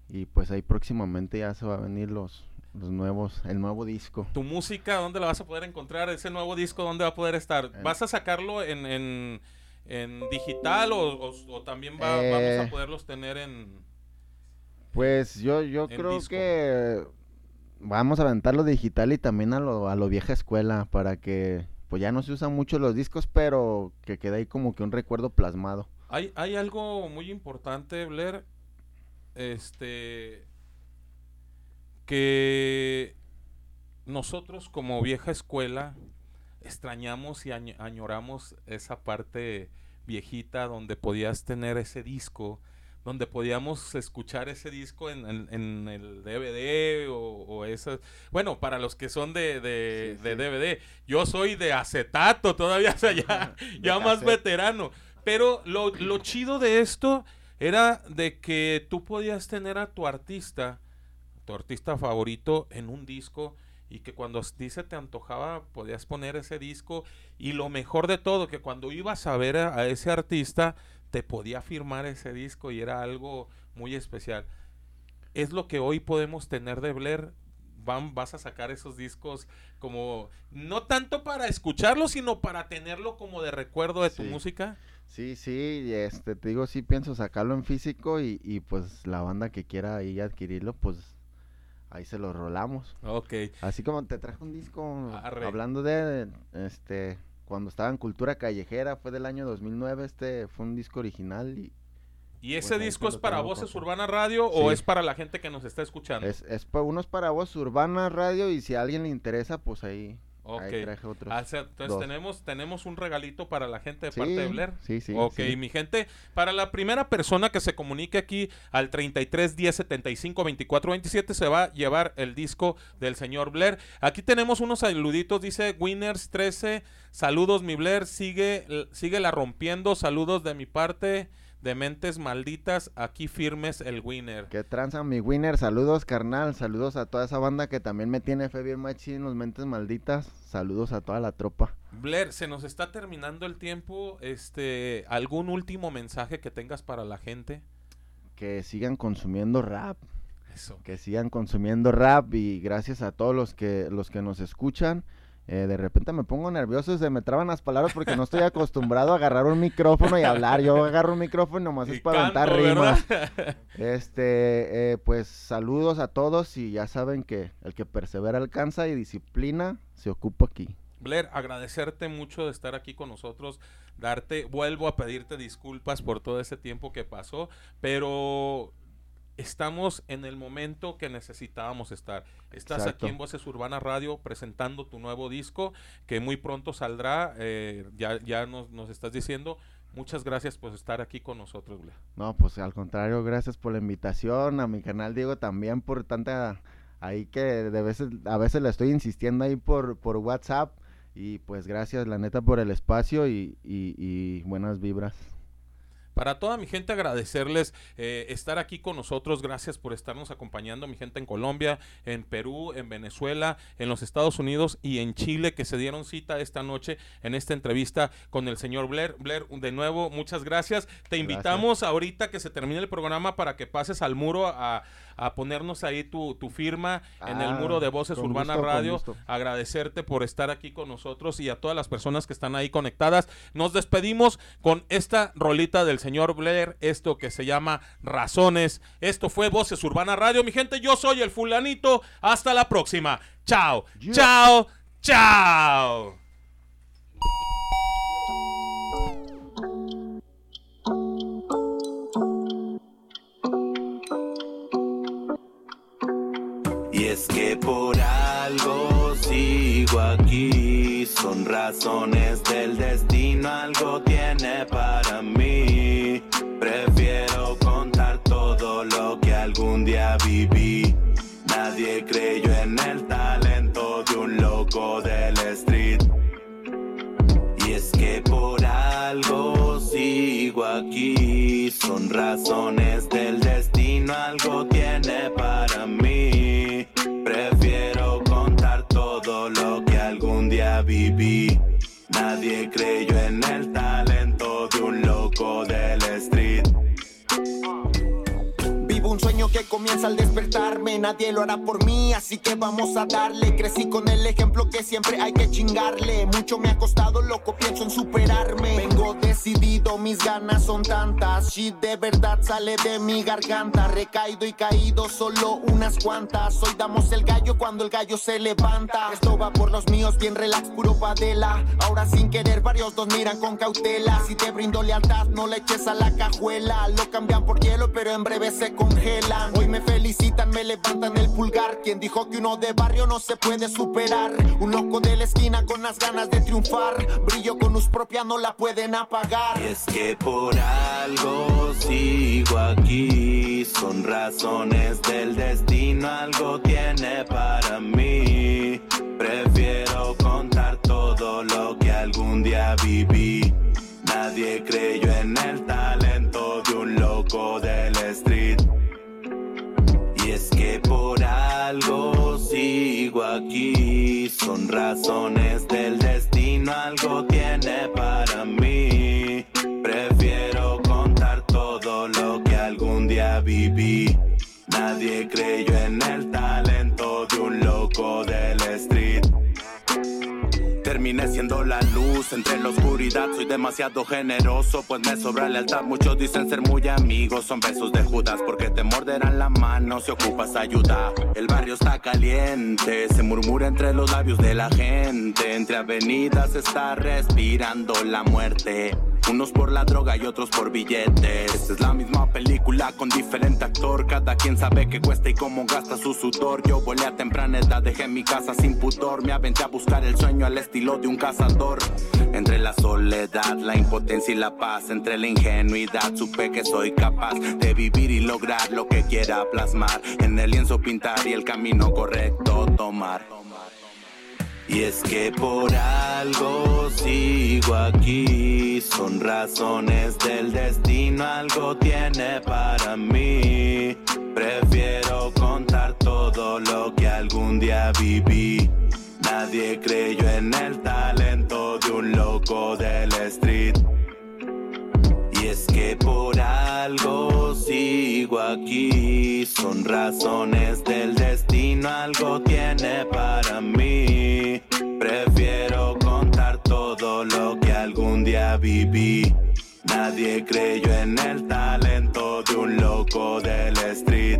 Y pues ahí próximamente ya se va a venir los, los nuevos, el nuevo disco. tu música, ¿dónde la vas a poder encontrar? Ese nuevo disco, ¿dónde va a poder estar? En- ¿Vas a sacarlo en, en, en digital o, o- o también va- Eh. vamos a poderlos tener en... Pues yo, yo creo disco. que vamos a aventarlo digital y también a lo, a lo vieja escuela para que pues ya no se usan mucho los discos, pero que quede ahí como que un recuerdo plasmado. Hay, hay algo muy importante, Blair, este, que nosotros como vieja escuela extrañamos y añ- añoramos esa parte viejita donde podías tener ese disco, donde podíamos escuchar ese disco en, en- en el DVD o, o esas... Bueno, para los que son de, de- Sí, de sí. DVD, yo soy de acetato todavía, o sea, ya, ya más veterano. Pero lo, lo chido de esto era de que tú podías tener a tu artista, tu artista favorito en un disco y que cuando a ti se te antojaba podías poner ese disco y lo mejor de todo que cuando ibas a ver a, a ese artista te podía firmar ese disco y era algo muy especial. Es lo que hoy podemos tener de Blair. Van, vas a sacar esos discos como no tanto para escucharlo, sino para tenerlo como de recuerdo de tu Sí. música. Sí, sí, este, te digo, sí pienso sacarlo en físico y, y pues la banda que quiera ahí adquirirlo, pues ahí se lo rolamos. Ok. Así como te traje un disco Arre. hablando de, este, cuando estaba en Cultura Callejera, fue del año 2009, este fue un disco original y ¿Y ese Pues ahí disco es para Voces. Urbana Radio o es para la gente que nos está escuchando? es, es pa- unos para voz urbana radio y si a alguien le interesa, pues ahí, Ok. ahí traje otros. Ah, o sea, entonces dos. tenemos, tenemos un regalito para la gente de Sí, parte de Blair. sí, sí, Ok, sí. mi gente, para la primera persona que se comunique aquí al 33 10 75 24 27 se va a llevar el disco del señor Blair. Aquí tenemos unos saluditos, dice Winners 13, saludos mi Blair, sigue, sigue la rompiendo, saludos de mi parte, de mentes malditas, aquí firmes el Winner. Que tranza mi winner, saludos carnal, saludos a toda esa banda que también me tiene fe bien machín, los mentes malditas, saludos a toda la tropa. Blair, se nos está terminando el tiempo. Este, ¿algún último mensaje que tengas para la gente? Que sigan consumiendo rap, Eso. que sigan consumiendo rap y gracias a todos los que los que nos escuchan. Eh, de repente me pongo nervioso y se me traban las palabras porque no estoy acostumbrado a agarrar un micrófono y hablar. Yo agarro un micrófono y nomás Y es para aventar rimas. ¿verdad? Este, eh, pues saludos a todos y ya saben que el que persevera alcanza y disciplina se ocupa aquí. Blair, agradecerte mucho de estar aquí con nosotros, darte, vuelvo a pedirte disculpas por todo ese tiempo que pasó, pero estamos en el momento que necesitábamos estar. Estás Exacto. aquí en Voces Urbana Radio presentando tu nuevo disco que muy pronto saldrá, eh, ya, ya nos, nos estás diciendo. Muchas gracias por estar aquí con nosotros, Blair. No, pues al contrario, gracias por la invitación, a mi canal Diego también por tanta ahí que de veces a veces le estoy insistiendo ahí por por WhatsApp y pues gracias la neta por el espacio y, y- y buenas vibras. Para toda mi gente agradecerles eh, estar aquí con nosotros, gracias por estarnos acompañando, mi gente en Colombia, en Perú, en Venezuela, en los Estados Unidos y en Chile que se dieron cita esta noche en esta entrevista con el señor Blair. Blair, de nuevo, muchas gracias. Te invitamos ahorita que se termine el programa para que pases al muro a, a ponernos ahí tu, tu firma en el Ah, muro de Voces Urbana gusto, Radio. Agradecerte por estar aquí con nosotros y a todas las personas que están ahí conectadas. Nos despedimos con esta rolita del señor Blair, esto que se llama Razones. Esto fue Voces Urbana Radio, mi gente. Yo soy el fulanito. Hasta la próxima. Chao, Yeah. chao, chao. Y es que por algo sigo aquí, son razones del destino, algo tiene para mí. Prefiero contar todo lo que algún día viví. Nadie creyó en el talento de un loco del street. Y es que por algo sigo aquí. Son razones del destino, algo tiene para mí. Prefiero viví. Nadie creyó en el talento de un loco del street. Que comienza al despertarme, nadie lo hará por mí, así que vamos a darle. Crecí con el ejemplo que siempre hay que chingarle. Mucho me ha costado, loco, pienso en superarme. Vengo decidido, mis ganas son tantas. Shit de verdad sale de mi garganta. Recaído y caído, solo unas cuantas. Hoy damos el gallo cuando el gallo se levanta. Esto va por los míos, bien relax, puro padela. Ahora sin querer, varios dos miran con cautela. Si te brindo lealtad, no le eches a la cajuela. Lo cambian por hielo, pero en breve se Hoy me felicitan, me levantan el pulgar. Quien dijo que uno de barrio no se puede superar? Un loco de la esquina con las ganas de triunfar. Brillo con luz propia, no la pueden apagar. Y es que por algo sigo aquí. Son razones del destino, algo tiene para mí. Prefiero contar todo lo que algún día viví. Nadie creyó en el talento de un loco del street. Algo sigo aquí. Son razones del destino, algo tiene para mí. Prefiero contar todo lo que algún día viví. Nadie creyó en el talento de un loco. Terminé siendo la luz entre la oscuridad. Soy demasiado generoso, pues me sobra lealtad. Muchos dicen ser muy amigos, son besos de Judas, porque te morderán la mano si ocupas ayuda. El barrio está caliente, se murmura entre los labios de la gente. Entre avenidas está respirando la muerte. Unos por la droga y otros por billetes. Esta es la misma película con diferente actor. Cada quien sabe qué cuesta y cómo gasta su sudor. Yo volé a temprana edad, dejé mi casa sin pudor. Me aventé a buscar el sueño al estilo de un cazador. Entre la soledad, la impotencia y la paz, entre la ingenuidad, supe que soy capaz de vivir y lograr lo que quiera plasmar. En el lienzo pintar y el camino correcto tomar. Y es que por algo sigo aquí, son razones del destino, algo tiene para mí. Prefiero contar todo lo que algún día viví. Nadie creyó en el talento de un loco del street. Y es que por algo sigo aquí, son razones del destino, algo tiene para mí. Prefiero contar todo lo que algún día viví. Nadie creyó en el talento de un loco del street.